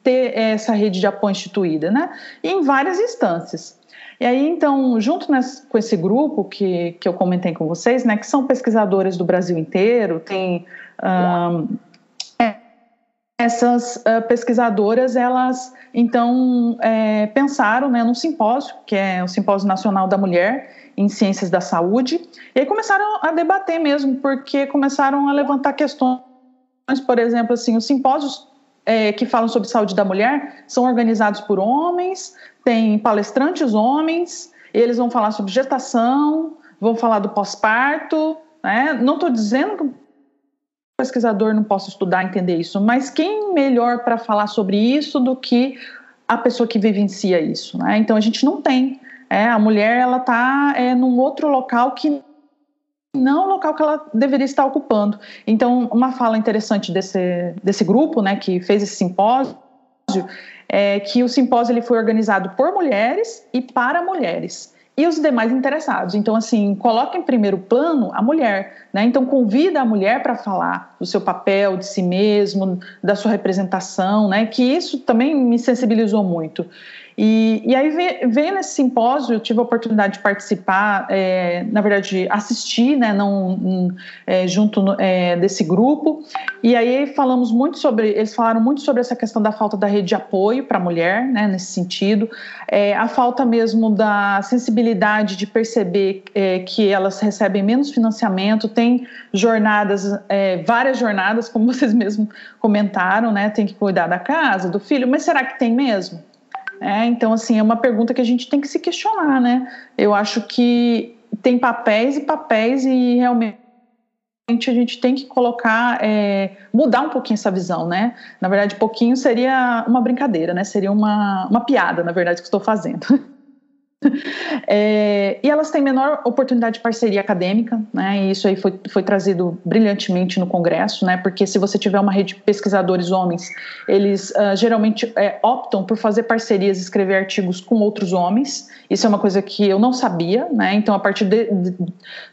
ter essa rede de apoio instituída, né? Em várias instâncias. E aí, então, junto nesse, com esse grupo que, que eu comentei com vocês, né, que são pesquisadores do Brasil inteiro, tem um, essas uh, pesquisadoras, elas então é, pensaram né, num simpósio, que é o Simpósio Nacional da Mulher em Ciências da Saúde, e aí começaram a debater mesmo, porque começaram a levantar questões, por exemplo, assim, os simpósios é, que falam sobre saúde da mulher são organizados por homens, tem palestrantes homens, eles vão falar sobre gestação, vão falar do pós-parto. Né? Não estou dizendo que o pesquisador não possa estudar entender isso, mas quem melhor para falar sobre isso do que a pessoa que vivencia isso? Né? Então a gente não tem. É, a mulher ela está é, num outro local que não o local que ela deveria estar ocupando. Então, uma fala interessante desse, desse grupo, né, que fez esse simpósio, é que o simpósio ele foi organizado por mulheres e para mulheres e os demais interessados. Então, assim, coloca em primeiro plano a mulher, né? Então, convida a mulher para falar do seu papel, de si mesmo, da sua representação, né? Que isso também me sensibilizou muito. E, e aí veio nesse simpósio, eu tive a oportunidade de participar, é, na verdade, assistir, né, não, é, junto é, desse grupo. E aí falamos muito sobre, eles falaram muito sobre essa questão da falta da rede de apoio para a mulher, né, nesse sentido, é, a falta mesmo da sensibilidade de perceber é, que elas recebem menos financiamento, tem jornadas, é, várias jornadas, como vocês mesmos comentaram, né, tem que cuidar da casa, do filho, mas será que tem mesmo? É, então, assim, é uma pergunta que a gente tem que se questionar, né? Eu acho que tem papéis e papéis e realmente a gente tem que colocar, é, mudar um pouquinho essa visão, né? Na verdade, pouquinho seria uma brincadeira, né? Seria uma, uma piada, na verdade, que estou fazendo. É, e elas têm menor oportunidade de parceria acadêmica, né? E isso aí foi, foi trazido brilhantemente no Congresso, né? Porque se você tiver uma rede de pesquisadores homens, eles uh, geralmente é, optam por fazer parcerias, escrever artigos com outros homens. Isso é uma coisa que eu não sabia, né? Então, a partir de, de,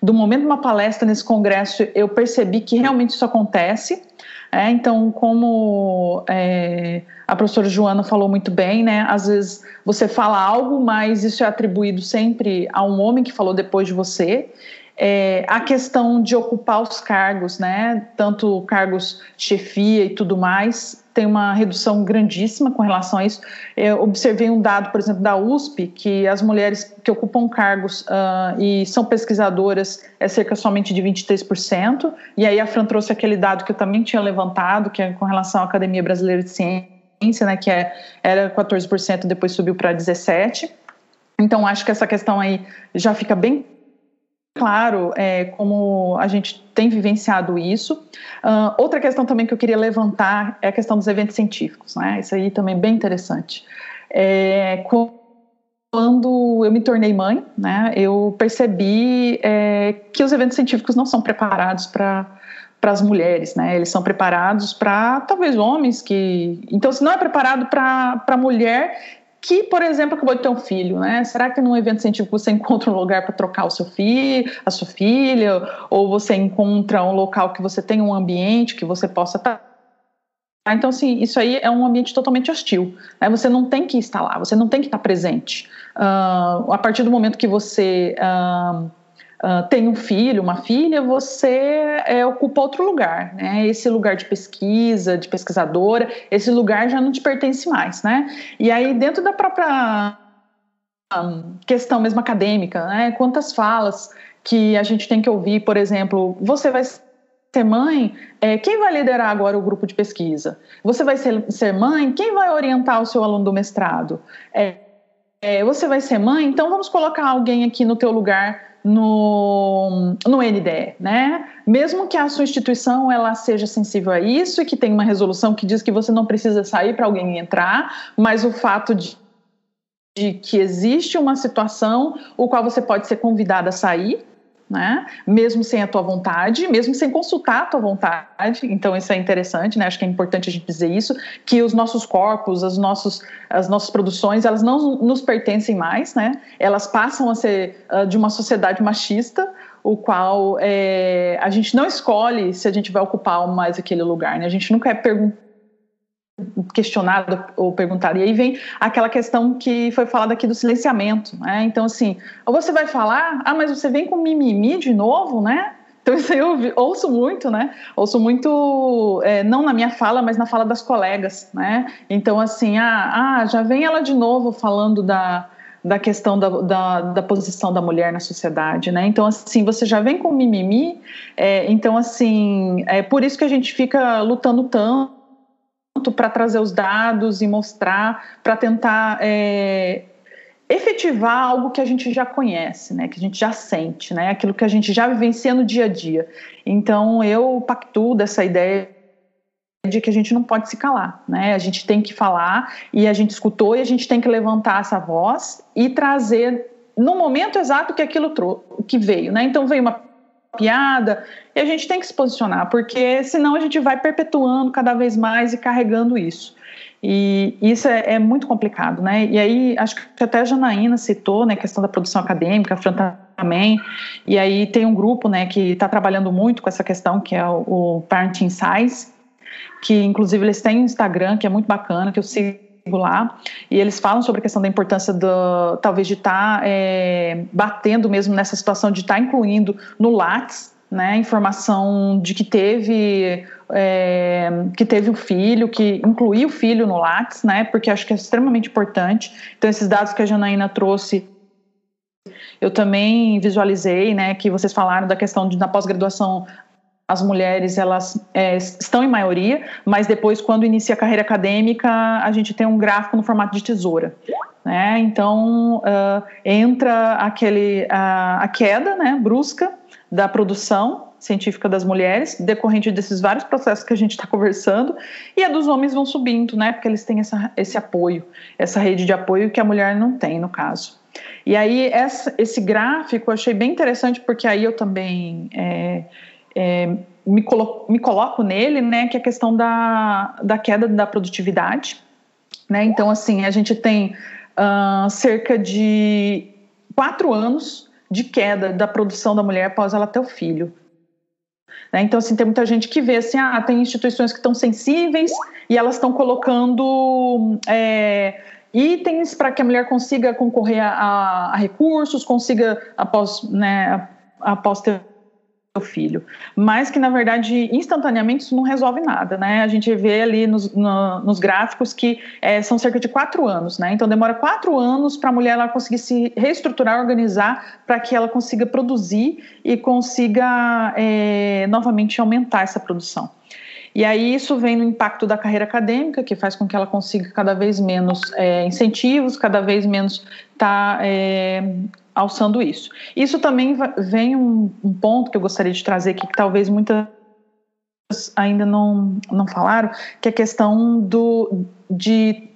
do momento de uma palestra nesse Congresso, eu percebi que realmente isso acontece. É, então, como é, a professora Joana falou muito bem, né? Às vezes você fala algo, mas isso é atribuído sempre a um homem que falou depois de você. é, a questão de ocupar os cargos, né, tanto cargos chefia e tudo mais, tem uma redução grandíssima com relação a isso. Eu observei um dado, por exemplo, da USP, que as mulheres que ocupam cargos uh, e são pesquisadoras é cerca somente de 23%, e aí a Fran trouxe aquele dado que eu também tinha levantado, que é com relação à Academia Brasileira de Ciência, né, que é, era 14%, depois subiu para 17%. Então, acho que essa questão aí já fica bem claro é, como a gente tem vivenciado isso. Uh, outra questão também que eu queria levantar é a questão dos eventos científicos, né? Isso aí também é bem interessante. É, quando eu me tornei mãe, né, eu percebi é, que os eventos científicos não são preparados para para as mulheres, né? Eles são preparados para talvez homens que. Então, se não é preparado para a mulher, que, por exemplo, acabou de ter um filho, né? Será que num evento científico você encontra um lugar para trocar o seu filho, a sua filha, ou você encontra um local que você tem um ambiente que você possa estar tá? então, assim, isso aí é um ambiente totalmente hostil. Né? Você não tem que estar lá, você não tem que estar presente. Uh, a partir do momento que você uh, uh, tem um filho, uma filha, você é, ocupa outro lugar, né? Esse lugar de pesquisa, de pesquisadora, esse lugar já não te pertence mais, né? E aí dentro da própria um, questão mesmo acadêmica, né? Quantas falas que a gente tem que ouvir, por exemplo, você vai ser mãe, é, quem vai liderar agora o grupo de pesquisa? Você vai ser, ser mãe, quem vai orientar o seu aluno do mestrado? É, é, você vai ser mãe, então vamos colocar alguém aqui no teu lugar no, no NDE, né? Mesmo que a sua instituição ela seja sensível a isso e que tem uma resolução que diz que você não precisa sair para alguém entrar, mas o fato de, de que existe uma situação o qual você pode ser convidada a sair, né? Mesmo sem a tua vontade, mesmo sem consultar a tua vontade. Então isso é interessante, né? Acho que é importante a gente dizer isso, que os nossos corpos, as nossos, as nossas produções, elas não nos pertencem mais, né? Elas passam a ser uh, de uma sociedade machista, o qual é, a gente não escolhe se a gente vai ocupar mais aquele lugar, né? A gente nunca é perguntado questionado ou perguntado. E aí vem aquela questão que foi falada aqui do silenciamento, né? Então, assim, ou você vai falar, ah, mas você vem com mimimi de novo, né? Então, isso aí eu ouço muito, né? Ouço muito, é, não na minha fala, mas na fala das colegas, né? Então, assim, ah, ah já vem ela de novo falando da, da questão da, da, da, posição da mulher na sociedade, né? Então, assim, você já vem com mimimi, é, então, assim, é por isso que a gente fica lutando tanto para trazer os dados e mostrar, para tentar é, efetivar algo que a gente já conhece, né, que a gente já sente, né, aquilo que a gente já vivencia no dia a dia. Então, eu pactuo dessa ideia de que a gente não pode se calar, né? A gente tem que falar e a gente escutou e a gente tem que levantar essa voz e trazer no momento exato que aquilo que veio, né? Então veio uma piada, e a gente tem que se posicionar, porque senão a gente vai perpetuando cada vez mais e carregando isso. E isso é, é muito complicado, né? E aí, acho que até a Janaína citou, né, a questão da produção acadêmica, a Fran também, e aí tem um grupo, né, que está trabalhando muito com essa questão, que é o, o Parenting Size, que inclusive eles têm um Instagram, que é muito bacana, que eu sigo lá, e eles falam sobre a questão da importância do, talvez de estar tá, é, batendo mesmo nessa situação de estar tá incluindo no Lattes, né, informação de que teve é, que teve o filho, que incluiu o filho no Lattes, né, porque acho que é extremamente importante. Então esses dados que a Janaína trouxe eu também visualizei, né, que vocês falaram da questão de na pós-graduação as mulheres elas é, estão em maioria, mas depois quando inicia a carreira acadêmica a gente tem um gráfico no formato de tesoura, né? Então uh, entra aquele uh, a queda, né, brusca da produção científica das mulheres decorrente desses vários processos que a gente está conversando e a dos homens vão subindo, né? Porque eles têm essa, esse apoio, essa rede de apoio que a mulher não tem no caso. E aí essa, esse gráfico eu achei bem interessante porque aí eu também é, é, me, colo me coloco nele, né, que é a questão da, da queda da produtividade. Né? Então, assim, a gente tem uh, cerca de quatro anos de queda da produção da mulher após ela ter o filho. Né? Então, assim, tem muita gente que vê assim, ah, tem instituições que estão sensíveis e elas estão colocando é, itens para que a mulher consiga concorrer a, a, recursos, consiga, após né, após ter o filho, mas que na verdade instantaneamente isso não resolve nada, né? A gente vê ali nos, no, nos gráficos que é, são cerca de quatro anos, né? Então demora quatro anos para a mulher ela conseguir se reestruturar, organizar para que ela consiga produzir e consiga é, novamente aumentar essa produção. E aí isso vem no impacto da carreira acadêmica, que faz com que ela consiga cada vez menos é, incentivos, cada vez menos tá, é, alçando isso. Isso também vem um, um, ponto que eu gostaria de trazer aqui, que talvez muitas ainda não, não falaram, que é a questão do, de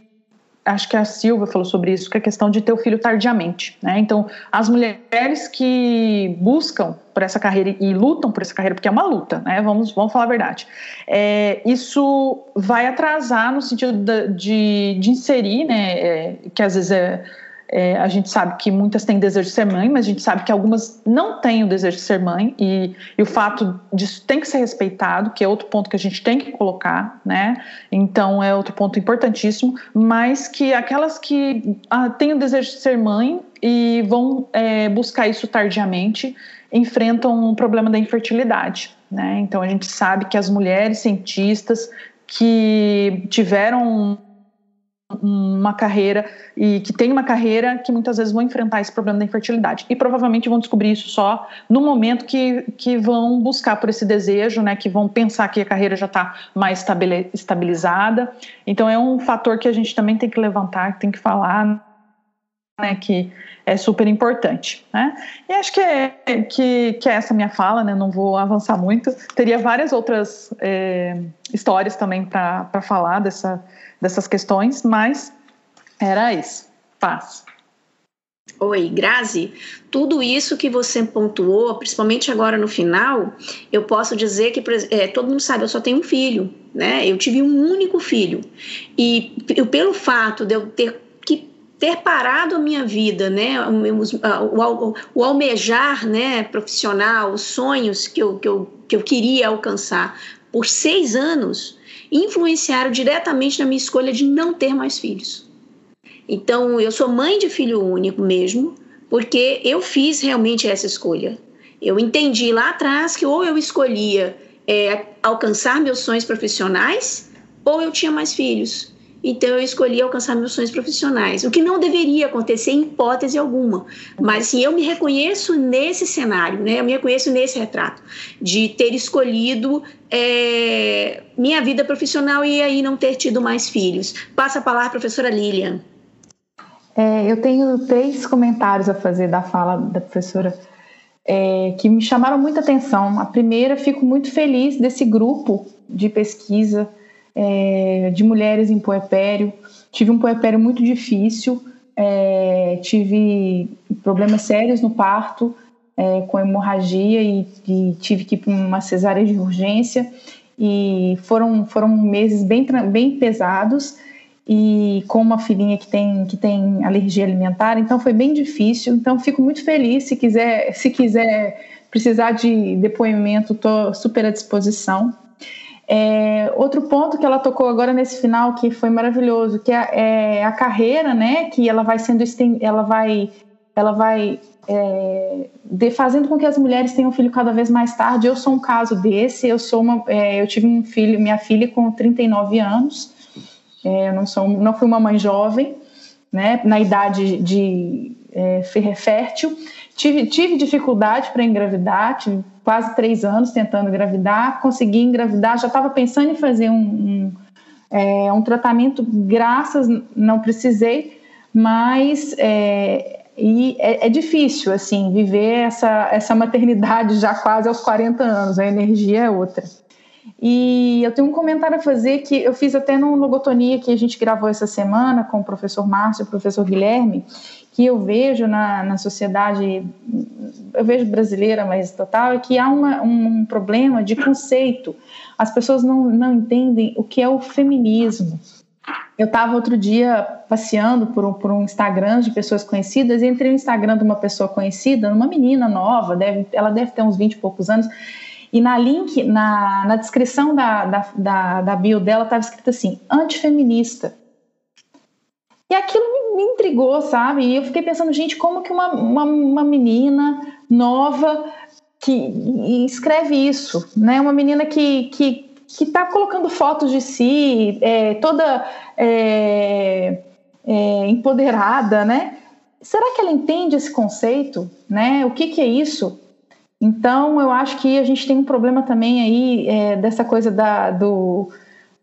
acho que a Silva falou sobre isso, que é a questão de ter o filho tardiamente, né? Então, as mulheres que buscam por essa carreira e lutam por essa carreira, porque é uma luta, né? Vamos, vamos falar a verdade. É, isso vai atrasar no sentido de, de, de inserir, né? É, que às vezes é é, a gente sabe que muitas têm desejo de ser mãe, mas a gente sabe que algumas não têm o desejo de ser mãe, e, e, o fato disso tem que ser respeitado, que é outro ponto que a gente tem que colocar, né? Então é outro ponto importantíssimo, mas que aquelas que ah, têm o desejo de ser mãe e vão é, buscar isso tardiamente enfrentam o problema da infertilidade, né? Então a gente sabe que as mulheres cientistas que tiveram uma carreira e que tem uma carreira que muitas vezes vão enfrentar esse problema da infertilidade e provavelmente vão descobrir isso só no momento que, que vão buscar por esse desejo, né, que vão pensar que a carreira já está mais estabilizada. Então é um fator que a gente também tem que levantar, tem que falar, né, que é super importante, né? E acho que é, que, que é essa minha fala, né? Não vou avançar muito. Teria várias outras é, histórias também para falar dessa dessas questões, mas era isso. Paz. Oi, Grazi. Tudo isso que você pontuou, principalmente agora no final, eu posso dizer que é, todo mundo sabe, eu só tenho um filho, né? Eu tive um único filho e pelo fato de eu ter ter parado a minha vida, né? O, almejar, né? Profissional, os sonhos que eu, que eu, que eu queria alcançar por seis anos influenciaram diretamente na minha escolha de não ter mais filhos. Então, eu sou mãe de filho único mesmo, porque eu fiz realmente essa escolha. Eu entendi lá atrás que ou eu escolhia é, alcançar meus sonhos profissionais, ou eu tinha mais filhos. Então eu escolhi alcançar meus sonhos profissionais, o que não deveria acontecer em hipótese alguma. Mas assim, eu me reconheço nesse cenário, né? Eu me reconheço nesse retrato de ter escolhido é, minha vida profissional e aí não ter tido mais filhos. Passa a palavra, professora Lilian. É, eu tenho três comentários a fazer da fala da professora é, que me chamaram muita atenção. A primeira, fico muito feliz desse grupo de pesquisa é, de mulheres em puerpério. Tive um puerpério muito difícil, é, tive problemas sérios no parto, é, com hemorragia e, e, tive que ir para uma cesárea de urgência. E foram, foram meses bem, bem pesados e com uma filhinha que tem, que tem alergia alimentar, então foi bem difícil. Então fico muito feliz se quiser, se quiser precisar de depoimento, estou super à disposição. É, outro ponto que ela tocou agora nesse final que foi maravilhoso, que é, é a carreira, né? Que ela vai sendo ela vai, ela vai é, de, fazendo com que as mulheres tenham filho cada vez mais tarde. Eu sou um caso desse. Eu sou uma, é, eu tive um filho, minha filha com 39 anos. É, eu não sou, não fui uma mãe jovem, né? Na idade de é, fértil. Tive, tive dificuldade para engravidar, tive quase três anos tentando engravidar, consegui engravidar, já estava pensando em fazer um, um, é, um, tratamento, graças, não precisei, mas é, e é, é, difícil, assim, viver essa, essa maternidade já quase aos 40 anos, a energia é outra. E eu tenho um comentário a fazer que eu fiz até no Logotonia que a gente gravou essa semana com o professor Márcio e o professor Guilherme, que eu vejo na, na sociedade, eu vejo brasileira, mas total, é que há uma, um problema de conceito. As pessoas não, não entendem o que é o feminismo. Eu estava outro dia passeando por um, por um Instagram de pessoas conhecidas e entrei no Instagram de uma pessoa conhecida, uma menina nova, deve, ela deve ter uns 20 e poucos anos, e na link, na, na descrição da, da, da, da bio dela estava escrito assim, antifeminista. E aquilo me, me, intrigou, sabe? E eu fiquei pensando, gente, como que uma, uma, uma menina nova que escreve isso, né? Uma menina que que que está colocando fotos de si, é, toda é, é, empoderada, né? Será que ela entende esse conceito, né? O que, que é isso? Então, eu acho que a gente tem um problema também aí é, dessa coisa da, do,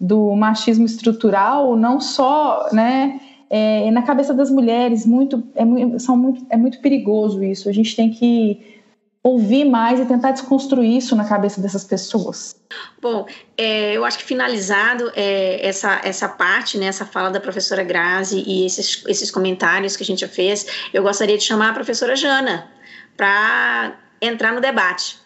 do machismo estrutural, não só, né? É, na cabeça das mulheres, muito, é, são muito, é muito perigoso isso. A gente tem que ouvir mais e tentar desconstruir isso na cabeça dessas pessoas. Bom, é, eu acho que finalizado é, essa, essa parte, né, essa fala da professora Grazi e esses, esses comentários que a gente já fez, eu gostaria de chamar a professora Jana para entrar no debate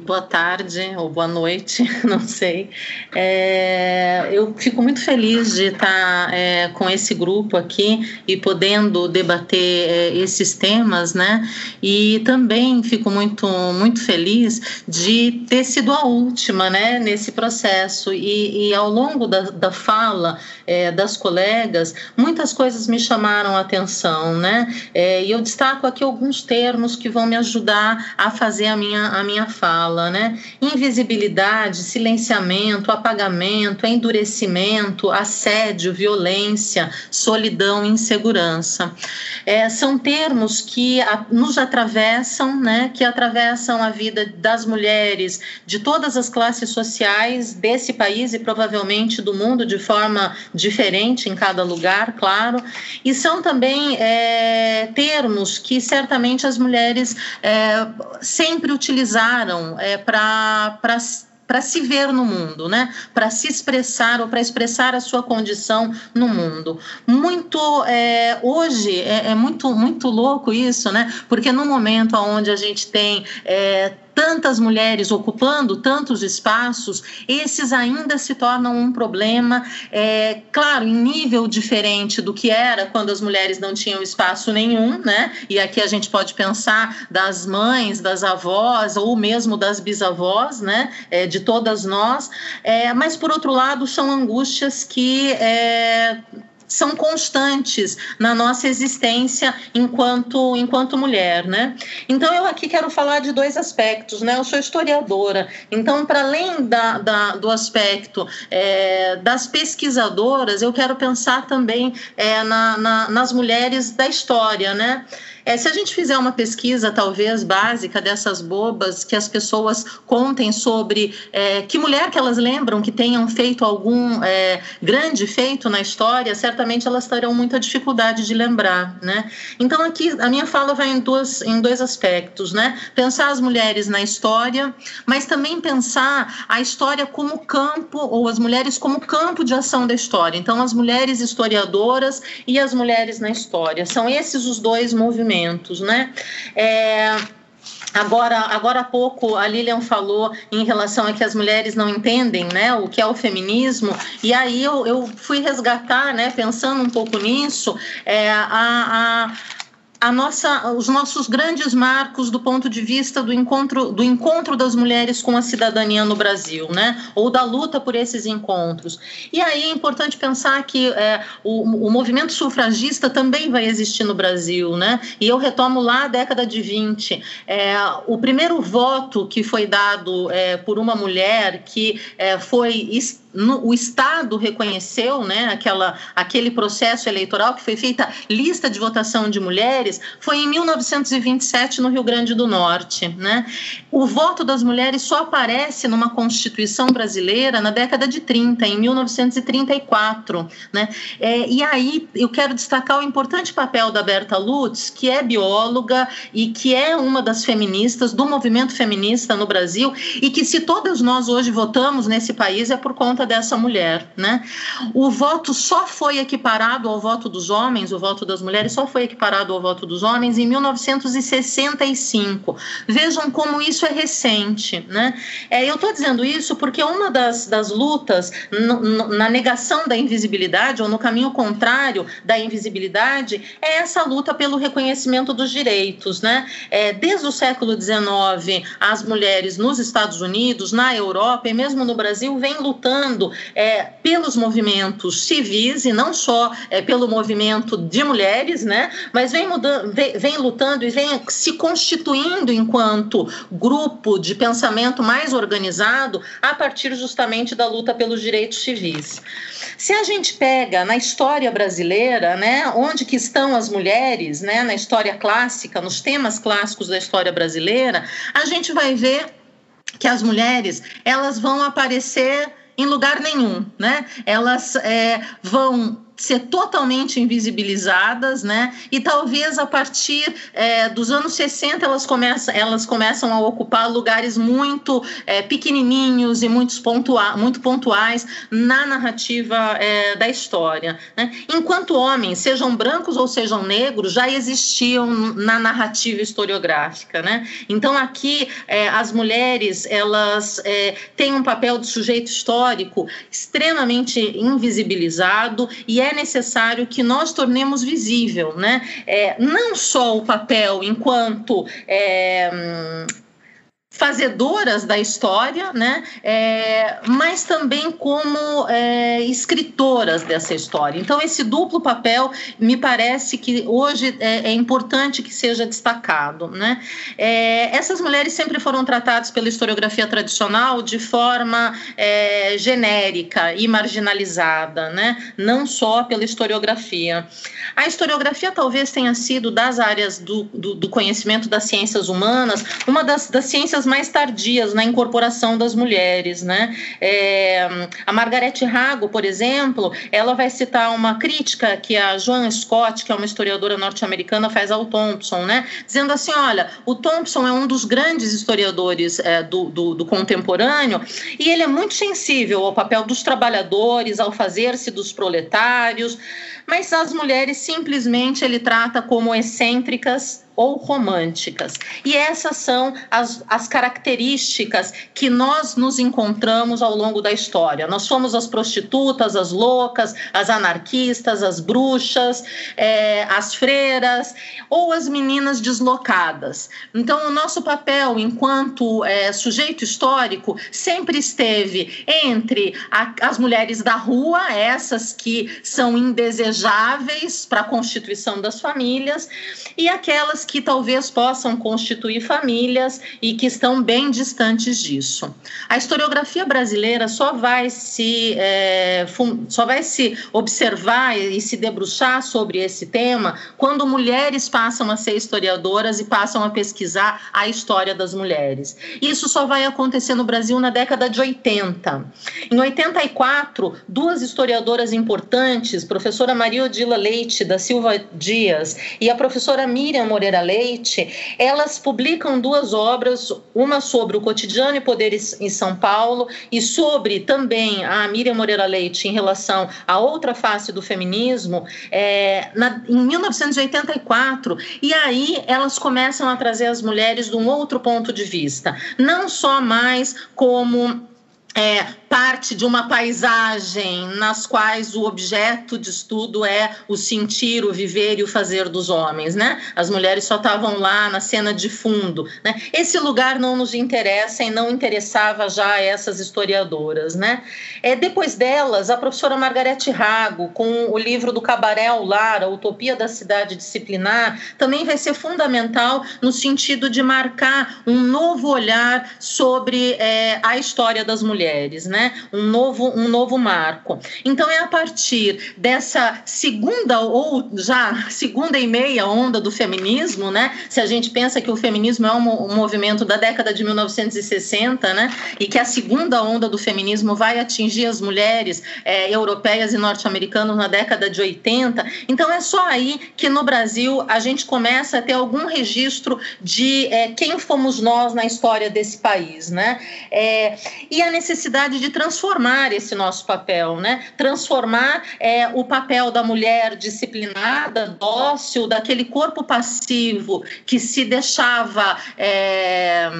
boa tarde ou boa noite, não sei. É, eu fico muito feliz de estar é, com esse grupo aqui e podendo debater é, esses temas, né? E também fico muito, muito feliz de ter sido a última, né, nesse processo. E, e ao longo da, da fala é, das colegas, muitas coisas me chamaram a atenção, né? É, e eu destaco aqui alguns termos que vão me ajudar a fazer a minha, a minha fala fala, né? Invisibilidade, silenciamento, apagamento, endurecimento, assédio, violência, solidão, insegurança. É, são termos que a, nos atravessam, né? Que atravessam a vida das mulheres de todas as classes sociais desse país e provavelmente do mundo de forma diferente em cada lugar, claro. E são também é, termos que certamente as mulheres é, sempre utilizaram é, para para se ver no mundo, né? Para se expressar ou para expressar a sua condição no mundo. Muito é, hoje é, é, muito muito louco isso, né? Porque no momento onde a gente tem é, tantas mulheres ocupando tantos espaços, esses ainda se tornam um problema, é, claro, em nível diferente do que era quando as mulheres não tinham espaço nenhum, né? E aqui a gente pode pensar das mães, das avós ou mesmo das bisavós, né? É, de todas nós, é, mas por outro lado são angústias que é, são constantes na nossa existência enquanto, enquanto mulher, né? Então eu aqui quero falar de dois aspectos, né? Eu sou historiadora, então para além da, da, do aspecto é, das pesquisadoras, eu quero pensar também é, na, na, nas mulheres da história, né? É, se a gente fizer uma pesquisa, talvez básica, dessas bobas, que as pessoas contem sobre é, que mulher que elas lembram que tenham feito algum é, grande feito na história, certamente elas terão muita dificuldade de lembrar, né? Então, aqui, a minha fala vai em, duas, em dois aspectos, né? Pensar as mulheres na história, mas também pensar a história como campo, ou as mulheres como campo de ação da história. Então, as mulheres historiadoras e as mulheres na história. São esses os dois movimentos né? É, Agora, agora há pouco a Lilian falou em relação a que as mulheres não entendem né, o que é o feminismo, e aí eu, eu fui resgatar, né, pensando um pouco nisso, é, a a nossa, os nossos grandes marcos do ponto de vista do encontro, do encontro das mulheres com a cidadania no Brasil, né? Ou da luta por esses encontros. E aí é importante pensar que é, o, o, movimento sufragista também vai existir no Brasil, né? E eu retomo lá a década de 20. É, o primeiro voto que foi dado é, por uma mulher que é, foi no, o Estado reconheceu né, aquela, aquele processo eleitoral que foi feita lista de votação de mulheres, foi em 1927 no Rio Grande do Norte. Né? O voto das mulheres só aparece numa Constituição brasileira na década de 30, em 1934. Né? É, e aí eu quero destacar o importante papel da Berta Lutz, que é bióloga e que é uma das feministas do movimento feminista no Brasil, e que se todas nós hoje votamos nesse país é por conta dessa mulher, né? O voto só foi equiparado ao voto dos homens, o voto das mulheres só foi equiparado ao voto dos homens em 1965. Vejam como isso é recente, né? É, eu estou dizendo isso porque uma das, das lutas na negação da invisibilidade ou no caminho contrário da invisibilidade é essa luta pelo reconhecimento dos direitos, né? É, desde o século XIX, as mulheres nos Estados Unidos, na Europa e mesmo no Brasil vêm lutando lutando é, pelos movimentos civis e não só é, pelo movimento de mulheres, né? Mas vem, mudando, vem, vem lutando e vem se constituindo enquanto grupo de pensamento mais organizado a partir justamente da luta pelos direitos civis. Se a gente pega na história brasileira, né, onde que estão as mulheres, né, na história clássica, nos temas clássicos da história brasileira, a gente vai ver que as mulheres elas vão aparecer em lugar nenhum, né? Elas é, vão ser totalmente invisibilizadas, né? E talvez a partir é, dos anos 60 elas começam, elas começam a ocupar lugares muito é, pequenininhos e muitos pontua, muito pontuais na narrativa é, da história. Né? Enquanto homens, sejam brancos ou sejam negros, já existiam na narrativa historiográfica, né? Então aqui é, as mulheres elas é, têm um papel de sujeito histórico extremamente invisibilizado e é necessário que nós tornemos visível, né? É, não só o papel enquanto é, fazedoras da história, né? É, mas também como é, escritoras dessa história. Então, esse duplo papel me parece que hoje é, é importante que seja destacado. Né? É, essas mulheres sempre foram tratadas pela historiografia tradicional de forma é, genérica e marginalizada, né? não só pela historiografia. A historiografia talvez tenha sido das áreas do, do, do conhecimento das ciências humanas uma das, das ciências mais tardias na incorporação das mulheres, né? É, a Margarete Rago, por exemplo, ela vai citar uma crítica que a Joan Scott, que é uma historiadora norte-americana, faz ao Thompson, né? Dizendo assim, olha, o Thompson é um dos grandes historiadores é, do, do, do contemporâneo e ele é muito sensível ao papel dos trabalhadores, ao fazer-se dos proletários, mas as mulheres simplesmente ele trata como excêntricas ou românticas. E essas são as, as características que nós nos encontramos ao longo da história. Nós somos as prostitutas, as loucas, as anarquistas, as bruxas, é, as freiras ou as meninas deslocadas. Então, o nosso papel enquanto é, sujeito histórico sempre esteve entre a, as mulheres da rua, essas que são indesejáveis para a constituição das famílias, e aquelas que talvez possam constituir famílias e que estão bem distantes disso. A historiografia brasileira só vai se, é, só vai se observar e se debruçar sobre esse tema quando mulheres passam a ser historiadoras e passam a pesquisar a história das mulheres. Isso só vai acontecer no Brasil na década de 80. Em 84, duas historiadoras importantes, professora Maria Odila Leite da Silva Dias e a professora Miriam Moreira Leite, elas publicam duas obras, uma sobre o cotidiano e poder em São Paulo e sobre também a Miriam Moreira Leite em relação à outra face do feminismo, é, na, em 1984. E aí elas começam a trazer as mulheres de um outro ponto de vista, não só mais como é, parte de uma paisagem nas quais o objeto de estudo é o sentir, o viver e o fazer dos homens, né? As mulheres só estavam lá na cena de fundo, né? Esse lugar não nos interessa e não interessava já essas historiadoras, né? É, depois delas, a professora Margarete Rago, com o livro do Cabaré ao Lar, a Utopia da Cidade Disciplinar, também vai ser fundamental no sentido de marcar um novo olhar sobre é, a história das mulheres, né? Né? Um novo, um novo marco. Então é a partir dessa segunda ou já segunda e meia onda do feminismo, né? Se a gente pensa que o feminismo é um, movimento da década de 1960, né? E que a segunda onda do feminismo vai atingir as mulheres é, europeias e norte-americanas na década de 80. Então é só aí que no Brasil a gente começa a ter algum registro de é, quem fomos nós na história desse país, né? É, e a necessidade de transformar esse nosso papel, né? Transformar é, o papel da mulher disciplinada, dócil, daquele corpo passivo que se deixava. É,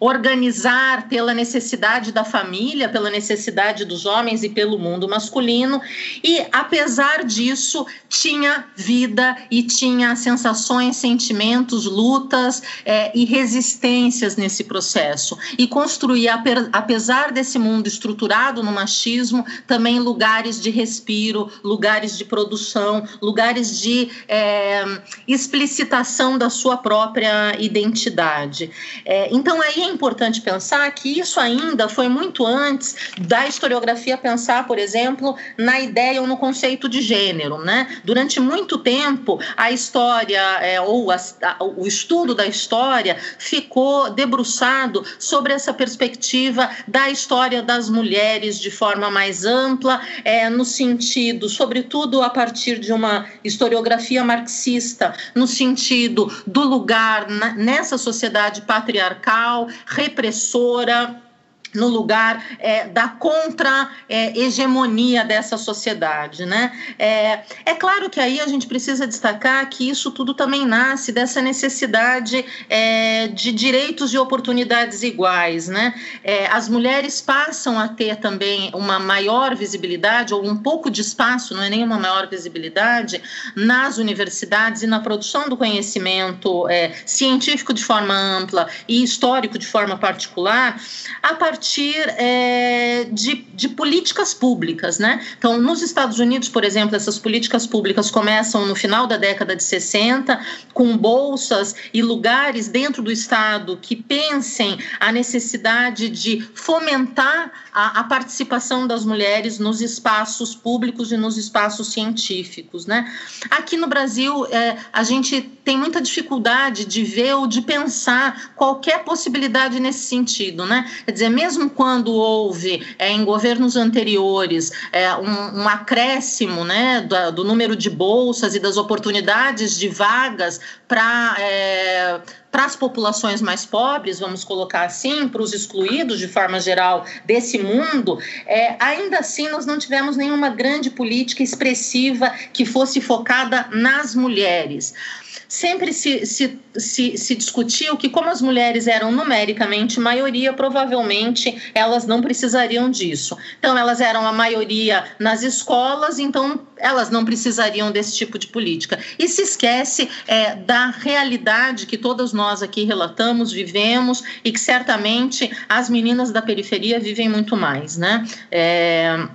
organizar pela necessidade da família, pela necessidade dos homens e pelo mundo masculino, e apesar disso, tinha vida e tinha sensações, sentimentos, lutas é, e resistências nesse processo. E construir, apesar desse mundo estruturado no machismo, também lugares de respiro, lugares de produção, lugares de é, explicitação da sua própria identidade. É, então, aí é importante pensar que isso ainda foi muito antes da historiografia pensar, por exemplo, na ideia ou no conceito de gênero. Né? Durante muito tempo, a história é, ou a, o estudo da história ficou debruçado sobre essa perspectiva da história das mulheres de forma mais ampla, é, no sentido, sobretudo a partir de uma historiografia marxista, no sentido do lugar na, nessa sociedade patriarcal, repressora no lugar é, da contra-hegemonia é, dessa sociedade. Né? É, é, claro que aí a gente precisa destacar que isso tudo também nasce dessa necessidade é, de direitos e oportunidades iguais. Né? É, as mulheres passam a ter também uma maior visibilidade, ou um pouco de espaço, não é nem uma maior visibilidade, nas universidades e na produção do conhecimento é, científico de forma ampla e histórico de forma particular, a partir partir é, de, de políticas públicas. Né? Então, nos Estados Unidos, por exemplo, essas políticas públicas começam no final da década de 60, com bolsas e lugares dentro do Estado que pensem a necessidade de fomentar a, a participação das mulheres nos espaços públicos e nos espaços científicos. Né? Aqui no Brasil, é, a gente tem muita dificuldade de ver ou de pensar qualquer possibilidade nesse sentido. Né? Quer dizer, mesmo mesmo quando houve é, em governos anteriores é, um, um, acréscimo né, do, do, número de bolsas e das oportunidades de vagas para é, para as populações mais pobres, vamos colocar assim, para os excluídos de forma geral desse mundo, é, ainda assim nós não tivemos nenhuma grande política expressiva que fosse focada nas mulheres sempre se, se, se, se discutiu que, como as mulheres eram numericamente maioria, provavelmente elas não precisariam disso. Então, elas eram a maioria nas escolas, então elas não precisariam desse tipo de política. E se esquece é, da realidade que todas nós aqui relatamos, vivemos e que certamente as meninas da periferia vivem muito mais, né? É,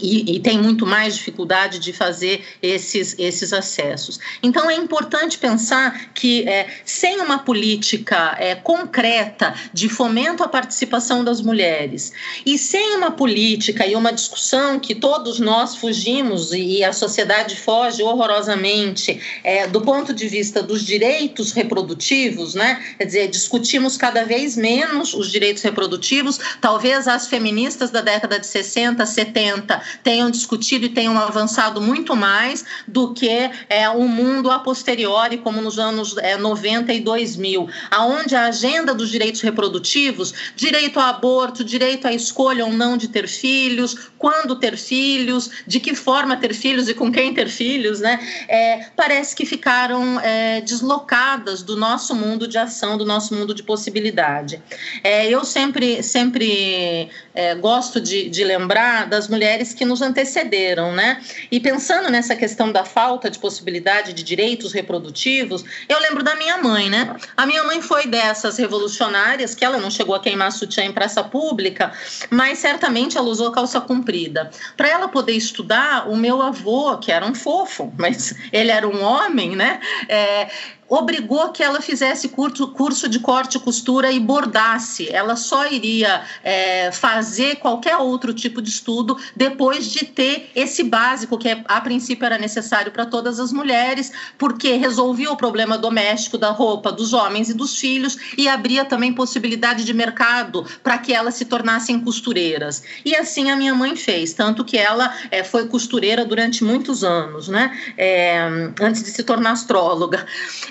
e, e, tem muito mais dificuldade de fazer esses, esses acessos. Então, é importante pensar que, é, sem uma política é, concreta de fomento à participação das mulheres, e sem uma política e uma discussão que todos nós fugimos e a sociedade foge horrorosamente é, do ponto de vista dos direitos reprodutivos, né? quer dizer, discutimos cada vez menos os direitos reprodutivos, talvez as feministas da década de 60, 70 tenham discutido e tenham avançado muito mais do que é, o mundo a posteriori, como nos anos é, 90 e 2000, aonde a agenda dos direitos reprodutivos, direito ao aborto, direito à escolha ou não de ter filhos, quando ter filhos, de que forma ter filhos e com quem ter filhos, né? É, parece que ficaram é, deslocadas do nosso mundo de ação, do nosso mundo de possibilidade. É, eu sempre, sempre é, gosto de, de lembrar das mulheres que nos antecederam, né? E pensando nessa questão da falta de possibilidade de direitos reprodutivos, eu lembro da minha mãe, né? A minha mãe foi dessas revolucionárias que ela não chegou a queimar sutiã em praça pública, mas certamente ela usou calça comprida. Para ela poder estudar, o meu avô, que era um fofo, mas ele era um homem, né? É, obrigou que ela fizesse curso, curso de corte e costura e bordasse. Ela só iria é, fazer qualquer outro tipo de estudo depois de ter esse básico, que é, a princípio era necessário para todas as mulheres, porque resolvia o problema doméstico da roupa dos homens e dos filhos e abria também possibilidade de mercado para que elas se tornassem costureiras. E assim a minha mãe fez, tanto que ela é, foi costureira durante muitos anos, né? É, antes de se tornar astróloga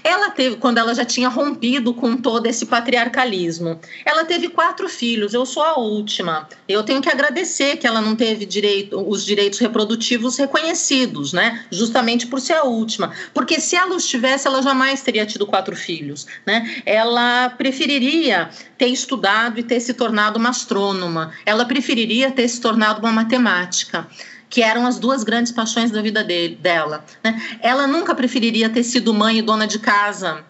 ela teve, quando ela já tinha rompido com todo esse patriarcalismo, ela teve quatro filhos, eu sou a última. Eu tenho que agradecer que ela não teve direito, os direitos reprodutivos reconhecidos, né? Justamente por ser a última. Porque se ela os tivesse, ela jamais teria tido quatro filhos, né? Ela preferiria ter estudado e ter se tornado uma astrônoma. Ela preferiria ter se tornado uma matemática que eram as duas grandes paixões da vida dele, dela. Né? Ela nunca preferiria ter sido mãe e dona de casa,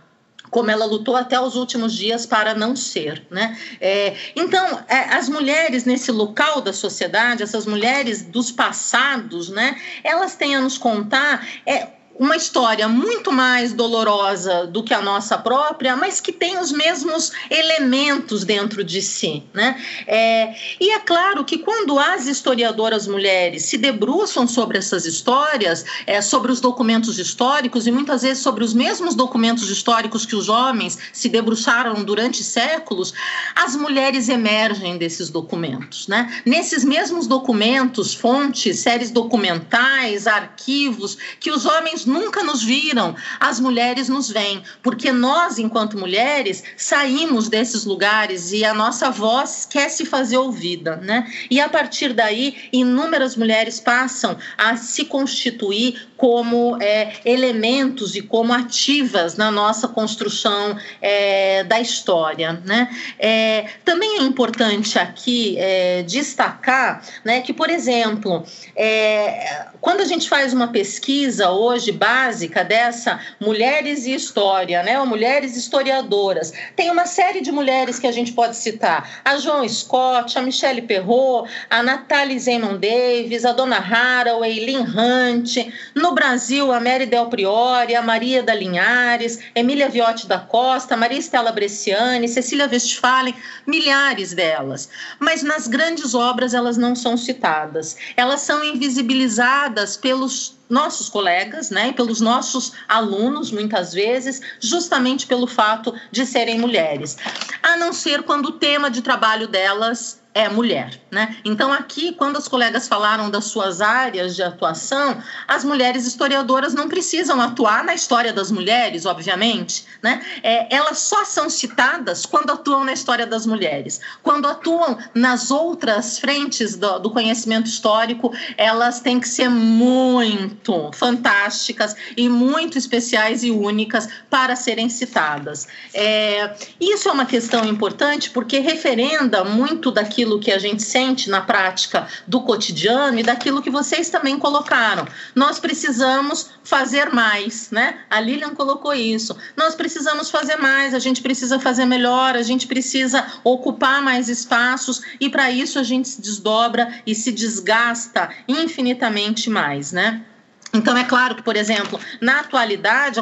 como ela lutou até os últimos dias para não ser, né? É, então, é, as mulheres nesse local da sociedade, essas mulheres dos passados, né? Elas têm a nos contar é, uma história muito mais dolorosa do que a nossa própria, mas que tem os mesmos elementos dentro de si. Né? É, e é claro que quando as historiadoras mulheres se debruçam sobre essas histórias, é, sobre os documentos históricos, e muitas vezes sobre os mesmos documentos históricos que os homens se debruçaram durante séculos, as mulheres emergem desses documentos. Né? Nesses mesmos documentos, fontes, séries documentais, arquivos, que os homens nunca nos viram, as mulheres nos veem, porque nós, enquanto mulheres, saímos desses lugares e a nossa voz quer se fazer ouvida, né? E a partir daí, inúmeras mulheres passam a se constituir como é, elementos e como ativas na nossa construção é, da história, né? É, também é importante aqui é, destacar, né, que, por exemplo, é, quando a gente faz uma pesquisa hoje básica dessa mulheres e história, né? Ou mulheres historiadoras. Tem uma série de mulheres que a gente pode citar: a Joan Scott, a Michelle Perrot, a Natalie Zeman Davis, a Dona Haraway, Lynn Hunt. No Brasil, a Mary Del Priori, a Maria da Linhares, Emília Viotti da Costa, Maria Estela Bresciani, Cecília Westphalen, milhares delas. Mas nas grandes obras elas não são citadas. Elas são invisibilizadas pelos nossos colegas, né, pelos nossos alunos, muitas vezes, justamente pelo fato de serem mulheres. A não ser quando o tema de trabalho delas é mulher, né? Então aqui, quando as colegas falaram das suas áreas de atuação, as mulheres historiadoras não precisam atuar na história das mulheres, obviamente, né? É, elas só são citadas quando atuam na história das mulheres. Quando atuam nas outras frentes do, do conhecimento histórico, elas têm que ser muito fantásticas e muito especiais e únicas para serem citadas. É, isso é uma questão importante porque referenda muito daquilo daquilo que a gente sente na prática do cotidiano e daquilo que vocês também colocaram. Nós precisamos fazer mais, né? A Lilian colocou isso. Nós precisamos fazer mais, a gente precisa fazer melhor, a gente precisa ocupar mais espaços e para isso a gente se desdobra e se desgasta infinitamente mais, né? Então, é claro que, por exemplo, na atualidade,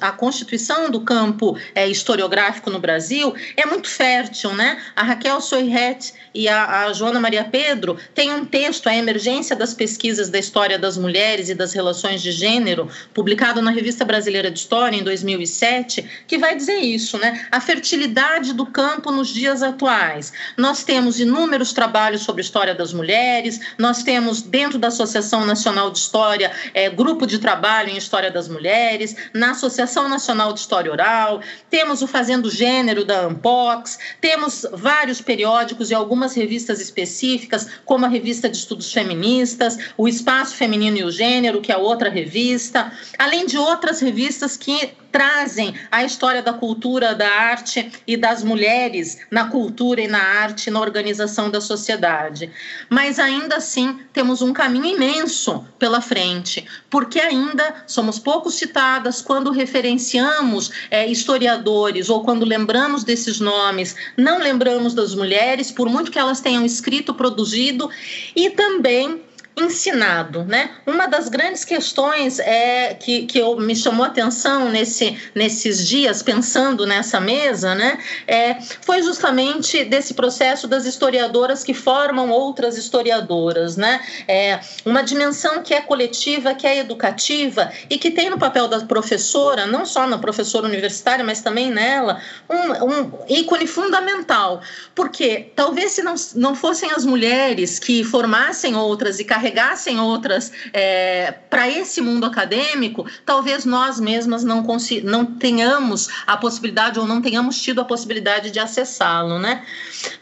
a constituição do campo é, historiográfico no Brasil é muito fértil, né? A Raquel Soirret e a, a Joana Maria Pedro têm um texto, A Emergência das Pesquisas da História das Mulheres e das Relações de Gênero, publicado na Revista Brasileira de História em 2007, que vai dizer isso, né? A fertilidade do campo nos dias atuais. Nós temos inúmeros trabalhos sobre história das mulheres, nós temos, dentro da Associação Nacional de História, é, grupo de trabalho em História das Mulheres, na Associação Nacional de História Oral, temos o Fazendo Gênero da Ampox, temos vários periódicos e algumas revistas específicas, como a Revista de Estudos Feministas, o Espaço Feminino e o Gênero, que é outra revista, além de outras revistas que trazem a história da cultura, da arte e das mulheres na cultura e na arte, na organização da sociedade. Mas ainda assim temos um caminho imenso pela frente, porque ainda somos pouco citadas quando referenciamos é, historiadores ou quando lembramos desses nomes, não lembramos das mulheres, por muito que elas tenham escrito, produzido, e também ensinado, né? Uma das grandes questões é que, que eu, me chamou a atenção nesse, nesses dias pensando nessa mesa, né? É, foi justamente desse processo das historiadoras que formam outras historiadoras, né? É, uma dimensão que é coletiva, que é educativa e que tem no papel da professora, não só na professora universitária, mas também nela, um, um ícone fundamental, porque talvez se não, não fossem as mulheres que formassem outras e carregassem carregassem outras é, para esse mundo acadêmico, talvez nós mesmas não, não tenhamos a possibilidade ou não tenhamos tido a possibilidade de acessá-lo, né?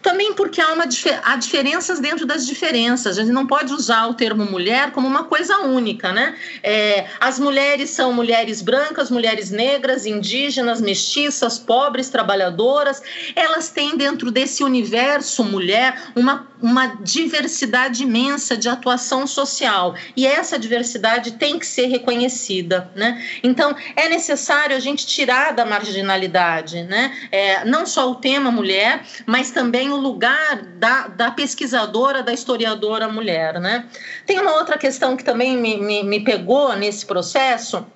Também porque há, uma, há diferenças dentro das diferenças. A gente não pode usar o termo mulher como uma coisa única, né? É, as mulheres são mulheres brancas, mulheres negras, indígenas, mestiças, pobres, trabalhadoras. Elas têm dentro desse universo mulher uma, uma diversidade imensa de atuação social e essa diversidade tem que ser reconhecida, né? Então é necessário a gente tirar da marginalidade, né? É, não só o tema mulher, mas também o lugar da, da pesquisadora, da historiadora mulher, né? Tem uma outra questão que também me, me, me pegou nesse processo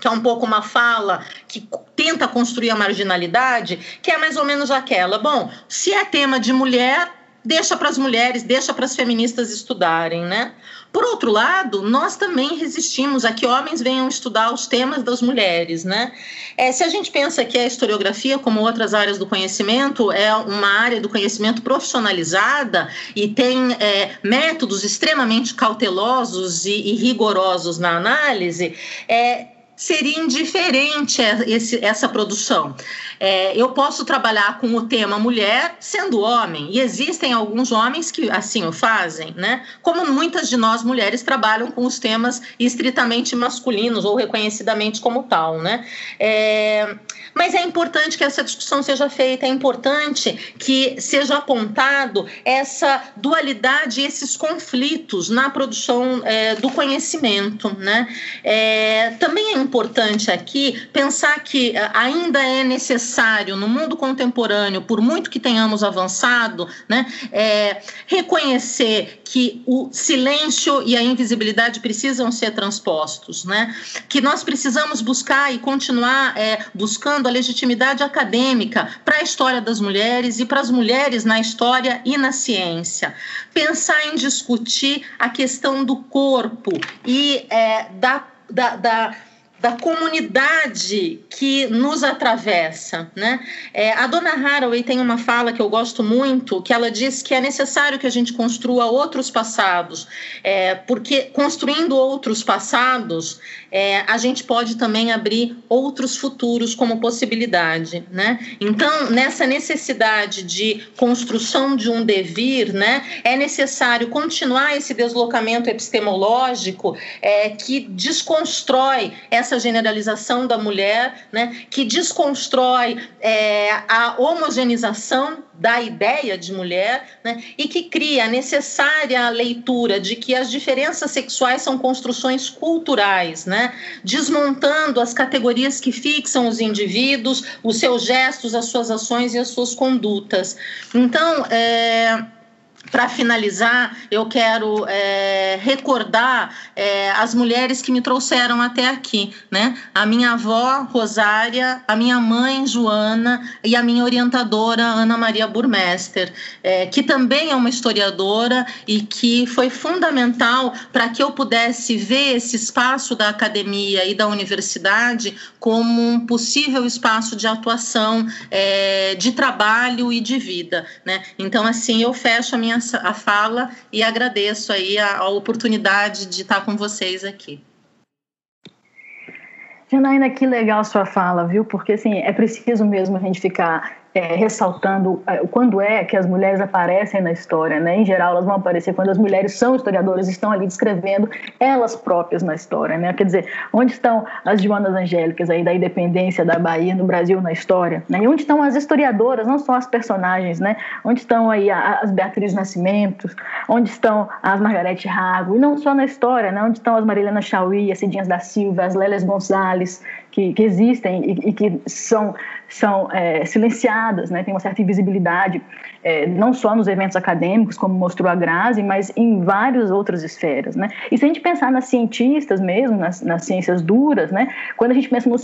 que é um pouco uma fala que tenta construir a marginalidade, que é mais ou menos aquela: bom, se é tema de mulher, deixa para as mulheres, deixa para as feministas estudarem, né? Por outro lado, nós também resistimos a que homens venham estudar os temas das mulheres, né? É, se a gente pensa que a historiografia, como outras áreas do conhecimento, é uma área do conhecimento profissionalizada e tem é, métodos extremamente cautelosos e, e rigorosos na análise, é, seria indiferente esse, essa produção. É, eu posso trabalhar com o tema mulher sendo homem, e existem alguns homens que assim o fazem, né? Como muitas de nós mulheres trabalham com os temas estritamente masculinos ou reconhecidamente como tal, né? É, mas é importante que essa discussão seja feita, é importante que seja apontado essa dualidade, esses conflitos na produção é, do conhecimento, né? É, também é importante aqui pensar que eh, ainda é necessário, no mundo contemporâneo, por muito que tenhamos avançado, né, é, reconhecer que o silêncio e a invisibilidade precisam ser transpostos, né? que nós precisamos buscar e continuar é, buscando a legitimidade acadêmica para a história das mulheres e para as mulheres na história e na ciência. Pensar em discutir a questão do corpo e é, da, da, da da comunidade que nos atravessa, né? É, a dona Haraway tem uma fala que eu gosto muito, que ela diz que é necessário que a gente construa outros passados, é, porque construindo outros passados, é, a gente pode também abrir outros futuros como possibilidade, né? Então, nessa necessidade de construção de um devir, né, é necessário continuar esse deslocamento epistemológico é, que desconstrói essa essa generalização da mulher, né, que desconstrói é, a homogeneização da ideia de mulher né, e que cria a necessária leitura de que as diferenças sexuais são construções culturais, né, desmontando as categorias que fixam os indivíduos, os seus gestos, as suas ações e as suas condutas. Então, é para finalizar, eu quero é, recordar é, as mulheres que me trouxeram até aqui, né? A minha avó, Rosária, a minha mãe, Joana, e a minha orientadora, Ana Maria Burmester, é, que também é uma historiadora e que foi fundamental para que eu pudesse ver esse espaço da academia e da universidade como um possível espaço de atuação, é, de trabalho e de vida, né? Então, assim, eu fecho a minha a fala e agradeço aí a, a oportunidade de estar com vocês aqui. Janaína, que legal sua fala, viu? Porque assim, é preciso mesmo a gente ficar é, ressaltando é, quando é que as mulheres aparecem na história, né? Em geral, elas vão aparecer quando as mulheres são historiadoras estão ali descrevendo elas próprias na história, né? Quer dizer, onde estão as Joanas Angélicas aí da independência da Bahia no Brasil na história, né? E onde estão as historiadoras, não só as personagens, né? Onde estão aí as Beatriz Nascimento, onde estão as Margarete Rago, e não só na história, né? Onde estão as Marilena Chauí, as Cidinhas da Silva, as Lélias Gonzalez, que, que existem e, e, que são, são é, silenciadas, né? tem uma certa invisibilidade, é, não só nos eventos acadêmicos, como mostrou a Grazi, mas em várias outras esferas. Né? E se a gente pensar nas cientistas mesmo, nas, nas ciências duras, né? quando a gente pensa no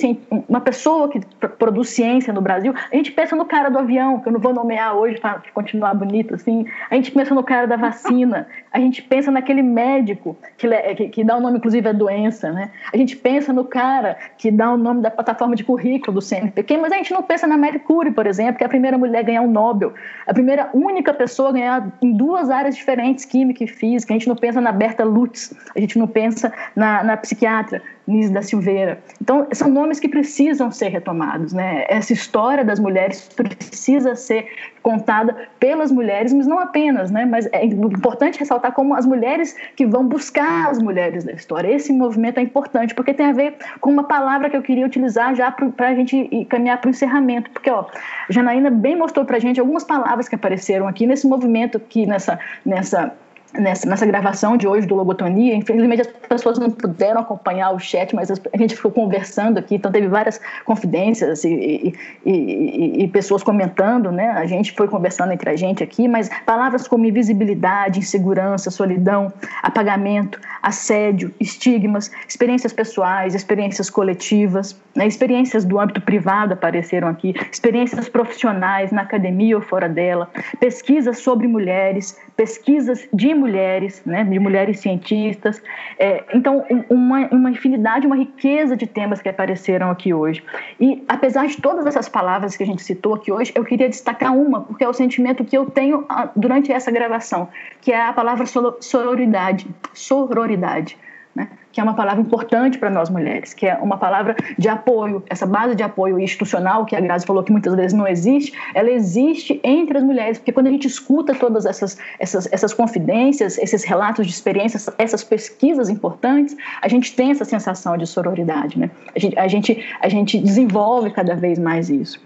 uma pessoa que produz ciência no Brasil, a gente pensa no cara do avião, que eu não vou nomear hoje para continuar bonito assim, a gente pensa no cara da vacina, a gente pensa naquele médico que, que, que dá o nome inclusive à doença, né? a gente pensa no cara que dá o nome da plataforma de currículo do CNPq, mas a gente não pensa na Marie Curie, por exemplo, que é a primeira mulher a ganhar um Nobel, a primeira primeira única pessoa a ganhar em duas áreas diferentes, química e física. A gente não pensa na Berta Lutz, a gente não pensa na, na psiquiatra Nise da Silveira. Então, são nomes que precisam ser retomados. Né? Essa história das mulheres precisa ser contada pelas mulheres, mas não apenas, né? mas é importante ressaltar como as mulheres que vão buscar as mulheres da história. Esse movimento é importante, porque tem a ver com uma palavra que eu queria utilizar já para a gente caminhar para o encerramento, porque ó, Janaína bem mostrou para a gente algumas palavras que apareceram aqui nesse movimento, aqui nessa, nessa nessa, nessa gravação de hoje do Logotonia. Infelizmente as pessoas não puderam acompanhar o chat, mas a gente ficou conversando aqui, então teve várias confidências e, e, e, e, pessoas comentando, né? A gente foi conversando entre a gente aqui, mas palavras como invisibilidade, insegurança, solidão, apagamento, assédio, estigmas, experiências pessoais, experiências coletivas, né? experiências do âmbito privado apareceram aqui, experiências profissionais na academia ou fora dela, pesquisas sobre mulheres, pesquisas de mulheres, né, de mulheres cientistas. É, então, uma, uma infinidade, uma riqueza de temas que apareceram aqui hoje. E, apesar de todas essas palavras que a gente citou aqui hoje, eu queria destacar uma, porque é o sentimento que eu tenho ah, durante essa gravação, que é a palavra sororidade. Sororidade né? que é uma palavra importante para nós mulheres, que é uma palavra de apoio, essa base de apoio institucional que a Grazi falou que muitas vezes não existe, ela existe entre as mulheres, porque quando a gente escuta todas essas, essas, essas confidências, esses relatos de experiências, essas pesquisas importantes, a gente tem essa sensação de sororidade, né? A gente, a gente, a gente desenvolve cada vez mais isso.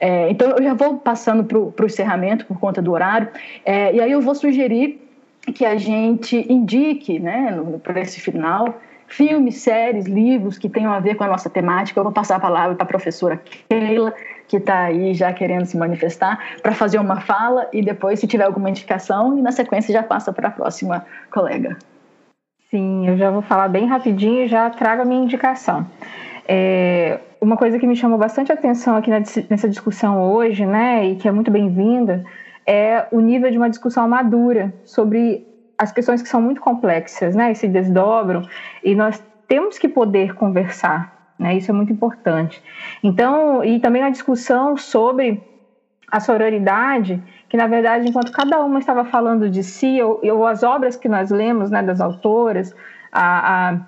É, então, eu já vou passando para o encerramento por conta do horário, é, e aí eu vou sugerir que a gente indique, né, para esse final, filmes, séries, livros que tenham a ver com a nossa temática. Eu vou passar a palavra para a professora Keila, que está aí já querendo se manifestar, para fazer uma fala e depois, se tiver alguma indicação, e na sequência já passa para a próxima colega. Sim, eu já vou falar bem rapidinho e já trago a minha indicação. É, uma coisa que me chamou bastante atenção aqui nessa discussão hoje, né, e que é muito bem-vinda, é o nível de uma discussão madura sobre as questões que são muito complexas, né, e se desdobram, e nós temos que poder conversar, né, isso é muito importante. Então, e também a discussão sobre a sororidade, que na verdade, enquanto cada uma estava falando de si, ou, ou as obras que nós lemos, né, das autoras, a, a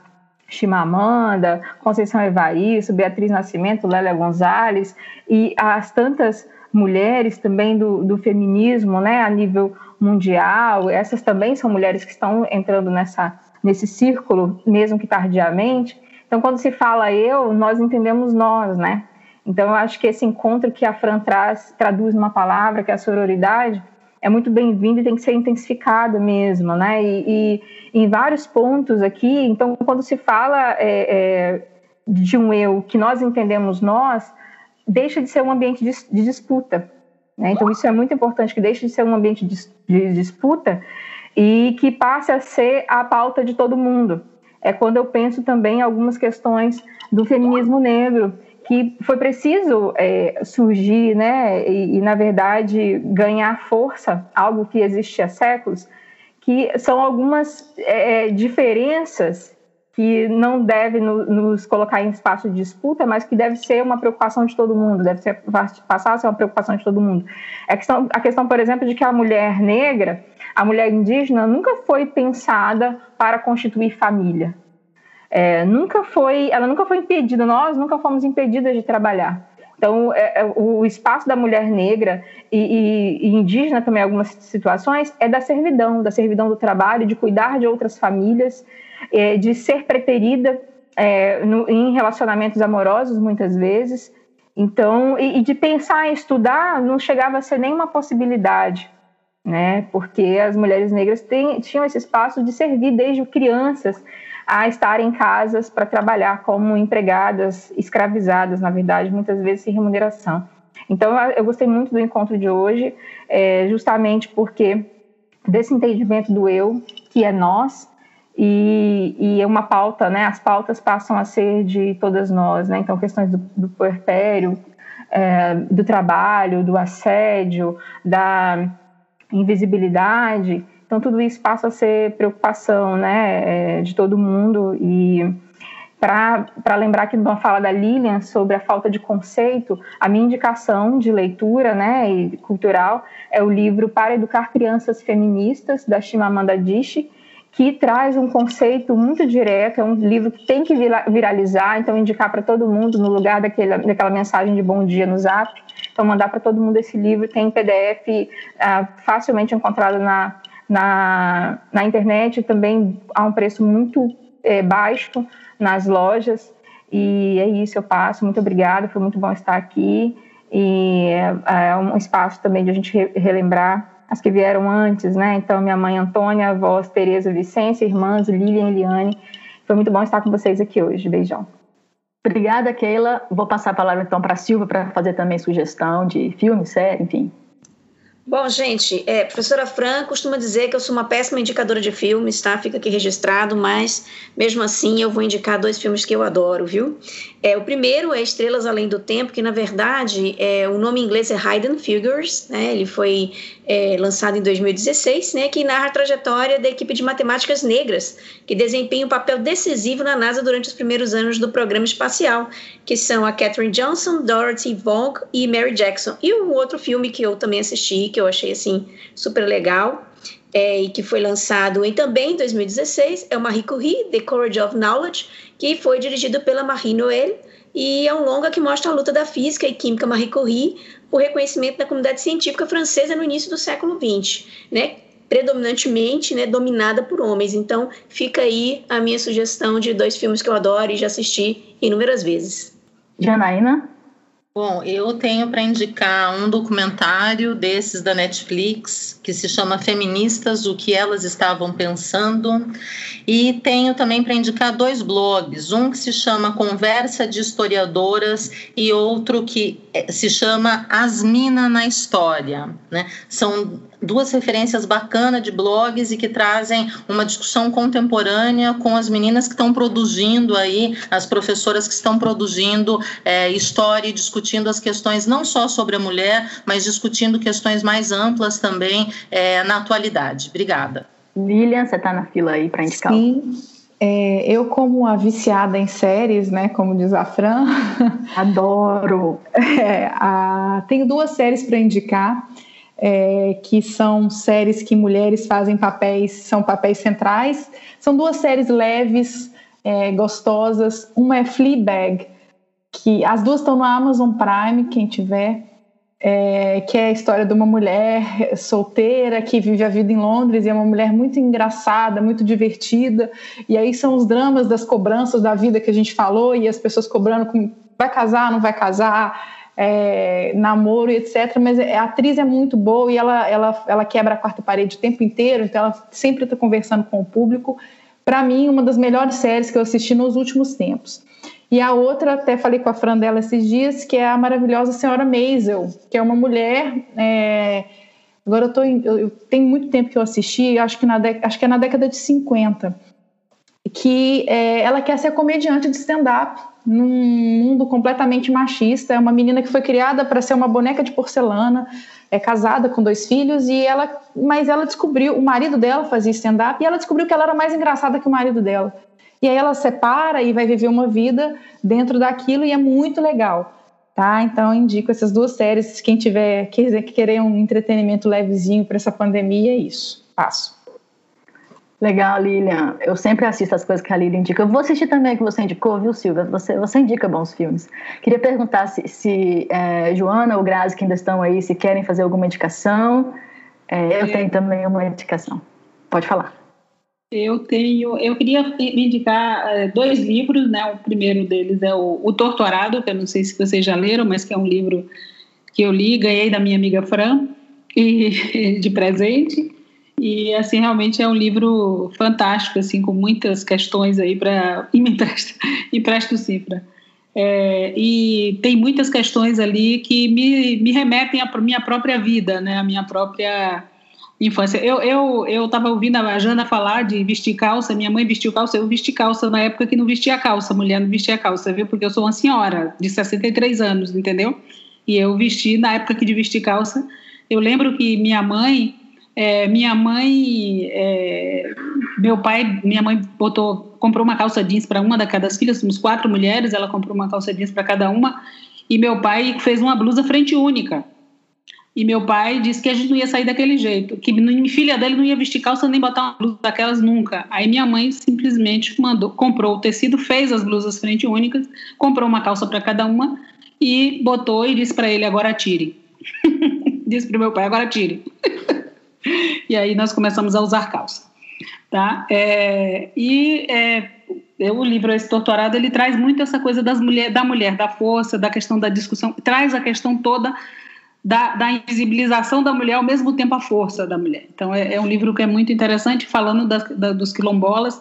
Chimamanda, Conceição Evaristo, Beatriz Nascimento, Lélia Gonzalez, e as tantas mulheres também do, do feminismo, né, a nível mundial. Essas também são mulheres que estão entrando nessa nesse círculo, mesmo que tardiamente. Então, quando se fala eu, nós entendemos nós, né? Então, eu acho que esse encontro que a Fran traz, traduz numa palavra, que é a sororidade, é muito bem-vindo e tem que ser intensificado mesmo, né? E, e, em vários pontos aqui, então, quando se fala é, é, de um eu que nós entendemos nós, deixa de ser um ambiente de, de disputa. Né? Então, isso é muito importante, que deixe de ser um ambiente de, de disputa e que passe a ser a pauta de todo mundo. É quando eu penso também algumas questões do feminismo negro, que foi preciso é, surgir, né, e, e, na verdade ganhar força, algo que existe há séculos, que são algumas é, diferenças que não deve no, nos colocar em espaço de disputa, mas que deve ser uma preocupação de todo mundo, deve ser, passar a ser uma preocupação de todo mundo. A questão, a questão, por exemplo, de que a mulher negra, a mulher indígena, nunca foi pensada para constituir família. É, nunca foi, ela nunca foi impedida, nós nunca fomos impedidas de trabalhar. Então, é, é, o espaço da mulher negra e, e, e, indígena também, em algumas situações, é da servidão, da servidão do trabalho, de cuidar de outras famílias, é, de ser preterida é, no, em relacionamentos amorosos, muitas vezes. Então, e, e, de pensar em estudar não chegava a ser nenhuma possibilidade, né? Porque as mulheres negras tinham esse espaço de servir desde crianças a estar em casas para trabalhar como empregadas, escravizadas, na verdade, muitas vezes sem remuneração. Então, eu gostei muito do encontro de hoje, é, justamente porque desse entendimento do eu, que é nós, e, e é uma pauta, né? As pautas passam a ser de todas nós, né? Então, questões do, do puerpério, é, do trabalho, do assédio, da invisibilidade. Então, tudo isso passa a ser preocupação, né? É, de todo mundo e Para lembrar que numa fala da Lilian sobre a falta de conceito, a minha indicação de leitura né, e cultural é o livro Para Educar Crianças Feministas, da Chimamanda Adichie, que traz um conceito muito direto, é um livro que tem que viralizar, então indicar para todo mundo no lugar daquele, daquela mensagem de bom dia no Zap. Então mandar para todo mundo esse livro, tem PDF ah, facilmente encontrado na, na, na internet, também a um preço muito é, baixo nas lojas. E é isso, eu passo. Muito obrigada, foi muito bom estar aqui. E é, é um espaço também de a gente relembrar as que vieram antes, né? Então, minha mãe Antônia, avós Tereza Vicência, irmãs Lilian e Eliane. Foi muito bom estar com vocês aqui hoje. Beijão. Obrigada, Keila. Vou passar a palavra então para a Silva para fazer também sugestão de filme, série, enfim. Bom, gente, é, professora Fran costuma dizer que eu sou uma péssima indicadora de filmes, tá? Fica aqui registrado, mas mesmo assim eu vou indicar dois filmes que eu adoro, viu? É, o primeiro é Estrelas Além do Tempo, que na verdade é, o nome em inglês é Hidden Figures, né? Ele foi é, lançado em 2016, né? Que narra a trajetória da equipe de matemáticas negras que desempenha um papel decisivo na NASA durante os primeiros anos do programa espacial, que são a Catherine Johnson, Dorothy Vaughan e Mary Jackson. E um outro filme que eu também assisti, que eu achei assim super legal, é, e que foi lançado em, também em 2016, é o Marie Curie, The Courage of Knowledge, que foi dirigido pela Marie Noël, e é um longa que mostra a luta da física e química Marie Curie por reconhecimento da comunidade científica francesa no início do século XX, né? predominantemente né, dominada por homens. Então, fica aí a minha sugestão de dois filmes que eu adoro e já assisti inúmeras vezes. Janaína? Bom, eu tenho para indicar um documentário desses da Netflix que se chama Feministas: O que elas estavam pensando, e tenho também para indicar dois blogs, um que se chama Conversa de Historiadoras e outro que eh, se chama Asmina na História. Né? São duas referências bacanas de blogs e que trazem uma discussão contemporânea com as meninas que estão produzindo aí, as professoras que estão produzindo é, história e discutindo as questões não só sobre a mulher, mas discutindo questões mais amplas também é, na atualidade. Obrigada. Lilian, você está na fila aí para indicar? Sim. É, eu, como a viciada em séries, né, como diz a Fran, adoro. É, a, tenho duas séries para indicar é, que são séries que mulheres fazem papéis, são papéis centrais. São duas séries leves, é, gostosas. Uma é Fleabag, que as duas estão no Amazon Prime, quem tiver, é, que é a história de uma mulher solteira que vive a vida em Londres e é uma mulher muito engraçada, muito divertida. E aí são os dramas das cobranças da vida que a gente falou e as pessoas cobrando com vai casar, não vai casar é, namoro etc. Mas a atriz é muito boa e ela, ela, ela quebra a quarta parede o tempo inteiro, então ela sempre está conversando com o público. Para mim, uma das melhores séries que eu assisti nos últimos tempos. E a outra, até falei com a Fran dela esses dias, que é a maravilhosa Senhora Maisel, que é uma mulher. É, agora eu, tô eu, eu tenho muito tempo que eu assisti, acho que, na, acho que é na década de 50, que é, ela quer ser comediante de stand-up num mundo completamente machista. É uma menina que foi criada para ser uma boneca de porcelana, é casada com dois filhos e ela, mas ela descobriu, o marido dela fazia stand-up e ela descobriu que ela era mais engraçada que o marido dela. E aí ela separa e vai viver uma vida dentro daquilo e é muito legal. Tá? Então indico essas duas séries, quem tiver quiser querer um entretenimento levezinho para essa pandemia, é isso. Passo. Legal, Lilian. Eu sempre assisto as coisas que a Lilian indica. Eu vou assistir também o que você indicou, viu, Silvia? Você, você indica bons filmes. Queria perguntar se, se é, Joana ou Grazi, que ainda estão aí, se querem fazer alguma indicação. É, eu tenho também uma indicação. Pode falar. Eu tenho, eu queria me indicar é, dois livros, né? O primeiro deles é o, o Torturado, que eu não sei se vocês já leram, mas que é um livro que eu li, ganhei da minha amiga Fran e de presente. E assim realmente é um livro fantástico, assim com muitas questões aí para e me empresta, empresta o Cifra. É, e tem muitas questões ali que me, me remetem à minha própria vida, né, à minha própria infância. Eu eu eu estava ouvindo a Jana falar de vestir calça. Minha mãe vestiu calça. Eu vesti calça na época que não vestia calça. Mulher não vestia calça, viu? Porque eu sou uma senhora de 63 anos, entendeu? E eu vesti na época que de vestir calça. Eu lembro que minha mãe é, minha mãe é, meu pai, minha mãe botou, comprou uma calça jeans para uma da cada filhas, somos quatro mulheres, ela comprou uma calça jeans para cada uma, e meu pai fez uma blusa frente única. E meu pai disse que a gente não ia sair daquele jeito, que minha filha dele não ia vestir calça nem botar uma blusa daquelas nunca. Aí minha mãe simplesmente mandou, comprou o tecido, fez as blusas frente únicas, comprou uma calça para cada uma e botou e disse para ele agora tire. disse para meu pai agora tire. e aí nós começamos a usar calça, tá? É, e é, o livro esse torturado ele traz muito essa coisa das mulher, da mulher, da força, da questão da discussão, traz a questão toda da, da, invisibilização da mulher, ao mesmo tempo a força da mulher. Então, é, é um livro que é muito interessante, falando das, da, dos quilombolas.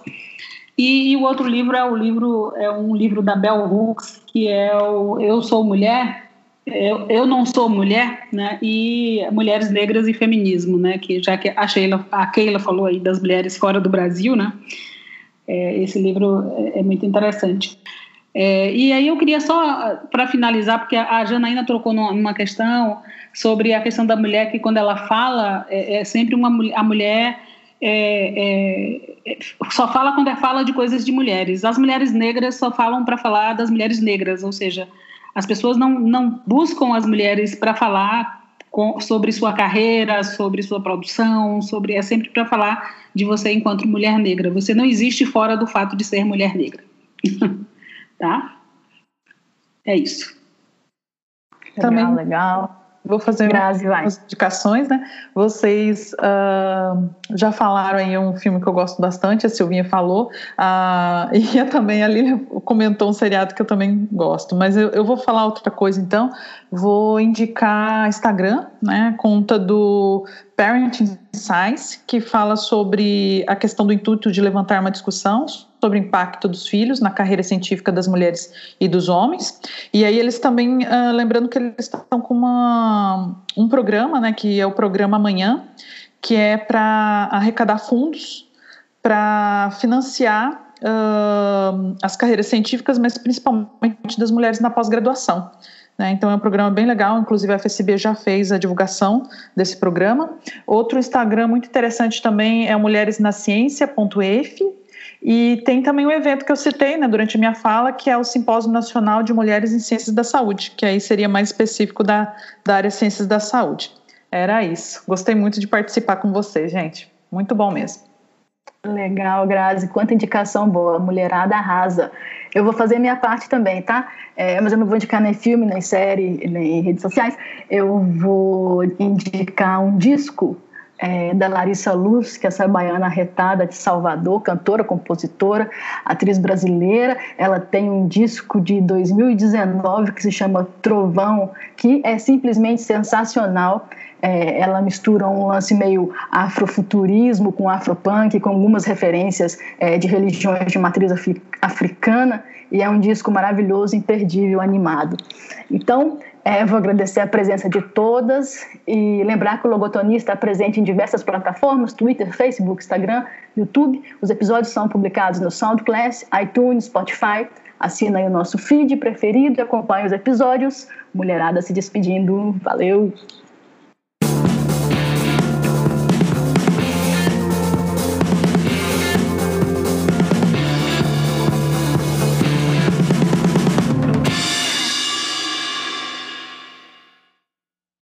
E, e, o outro livro é o livro é um livro da Bell Hooks, que é o Eu Sou Mulher, eu, eu não sou mulher, né? E mulheres negras e feminismo, né? Que já que a Sheila, a Keila falou aí das mulheres fora do Brasil, né? É, esse livro é, é muito interessante. É, e aí eu queria só, para finalizar, porque a Janaína trocou numa questão sobre a questão da mulher, que quando ela fala, é, é sempre uma a mulher é, é, só fala quando é fala de coisas de mulheres. As mulheres negras só falam para falar das mulheres negras, ou seja, as pessoas não, não buscam as mulheres para falar com, sobre sua carreira, sobre sua produção, sobre é sempre para falar de você enquanto mulher negra. Você não existe fora do fato de ser mulher negra. tá? É isso. Legal, Também legal. Vou fazer Grazi, umas indicações, né? Vocês uh, já falaram aí um filme que eu gosto bastante, a Silvinha falou, uh, e também a Lília comentou um seriado que eu também gosto, mas eu, eu vou falar outra coisa então. Vou indicar Instagram, né? Conta do Parenting Science, que fala sobre a questão do intuito de levantar uma discussão sobre o impacto dos filhos na carreira científica das mulheres e dos homens. E aí eles também, uh, lembrando que eles estão com uma, um programa, né, que é o programa Amanhã, que é para arrecadar fundos para financiar uh, as carreiras científicas, mas principalmente das mulheres na pós-graduação. Né? Então é um programa bem legal, inclusive a FSB já fez a divulgação desse programa. Outro Instagram muito interessante também é mulheresnaciência.ef, e tem também um evento que eu citei né, durante a minha fala, que é o Simpósio Nacional de Mulheres em Ciências da Saúde, que aí seria mais específico da, da área Ciências da Saúde. Era isso. Gostei muito de participar com vocês, gente. Muito bom mesmo. Legal, Grazi. Quanta indicação boa. Mulherada arrasa. Eu vou fazer minha parte também, tá? É, mas eu não vou indicar nem filme, nem série, nem redes sociais. Eu vou indicar um disco é, da Larissa Luz, que é essa baiana retada de Salvador, cantora, compositora, atriz brasileira. Ela tem um disco de 2019 que se chama Trovão, que é simplesmente sensacional. É, ela mistura um lance meio afrofuturismo com afropunk, com algumas referências é, de religiões de matriz africana, e é um disco maravilhoso, imperdível, animado. Então, é, vou agradecer a presença de todas e lembrar que o Logotonia está presente em diversas plataformas, Twitter, Facebook, Instagram, YouTube. Os episódios são publicados no SoundCloud, iTunes, Spotify. Assina aí o nosso feed preferido e acompanhe os episódios. Mulherada se despedindo. Valeu!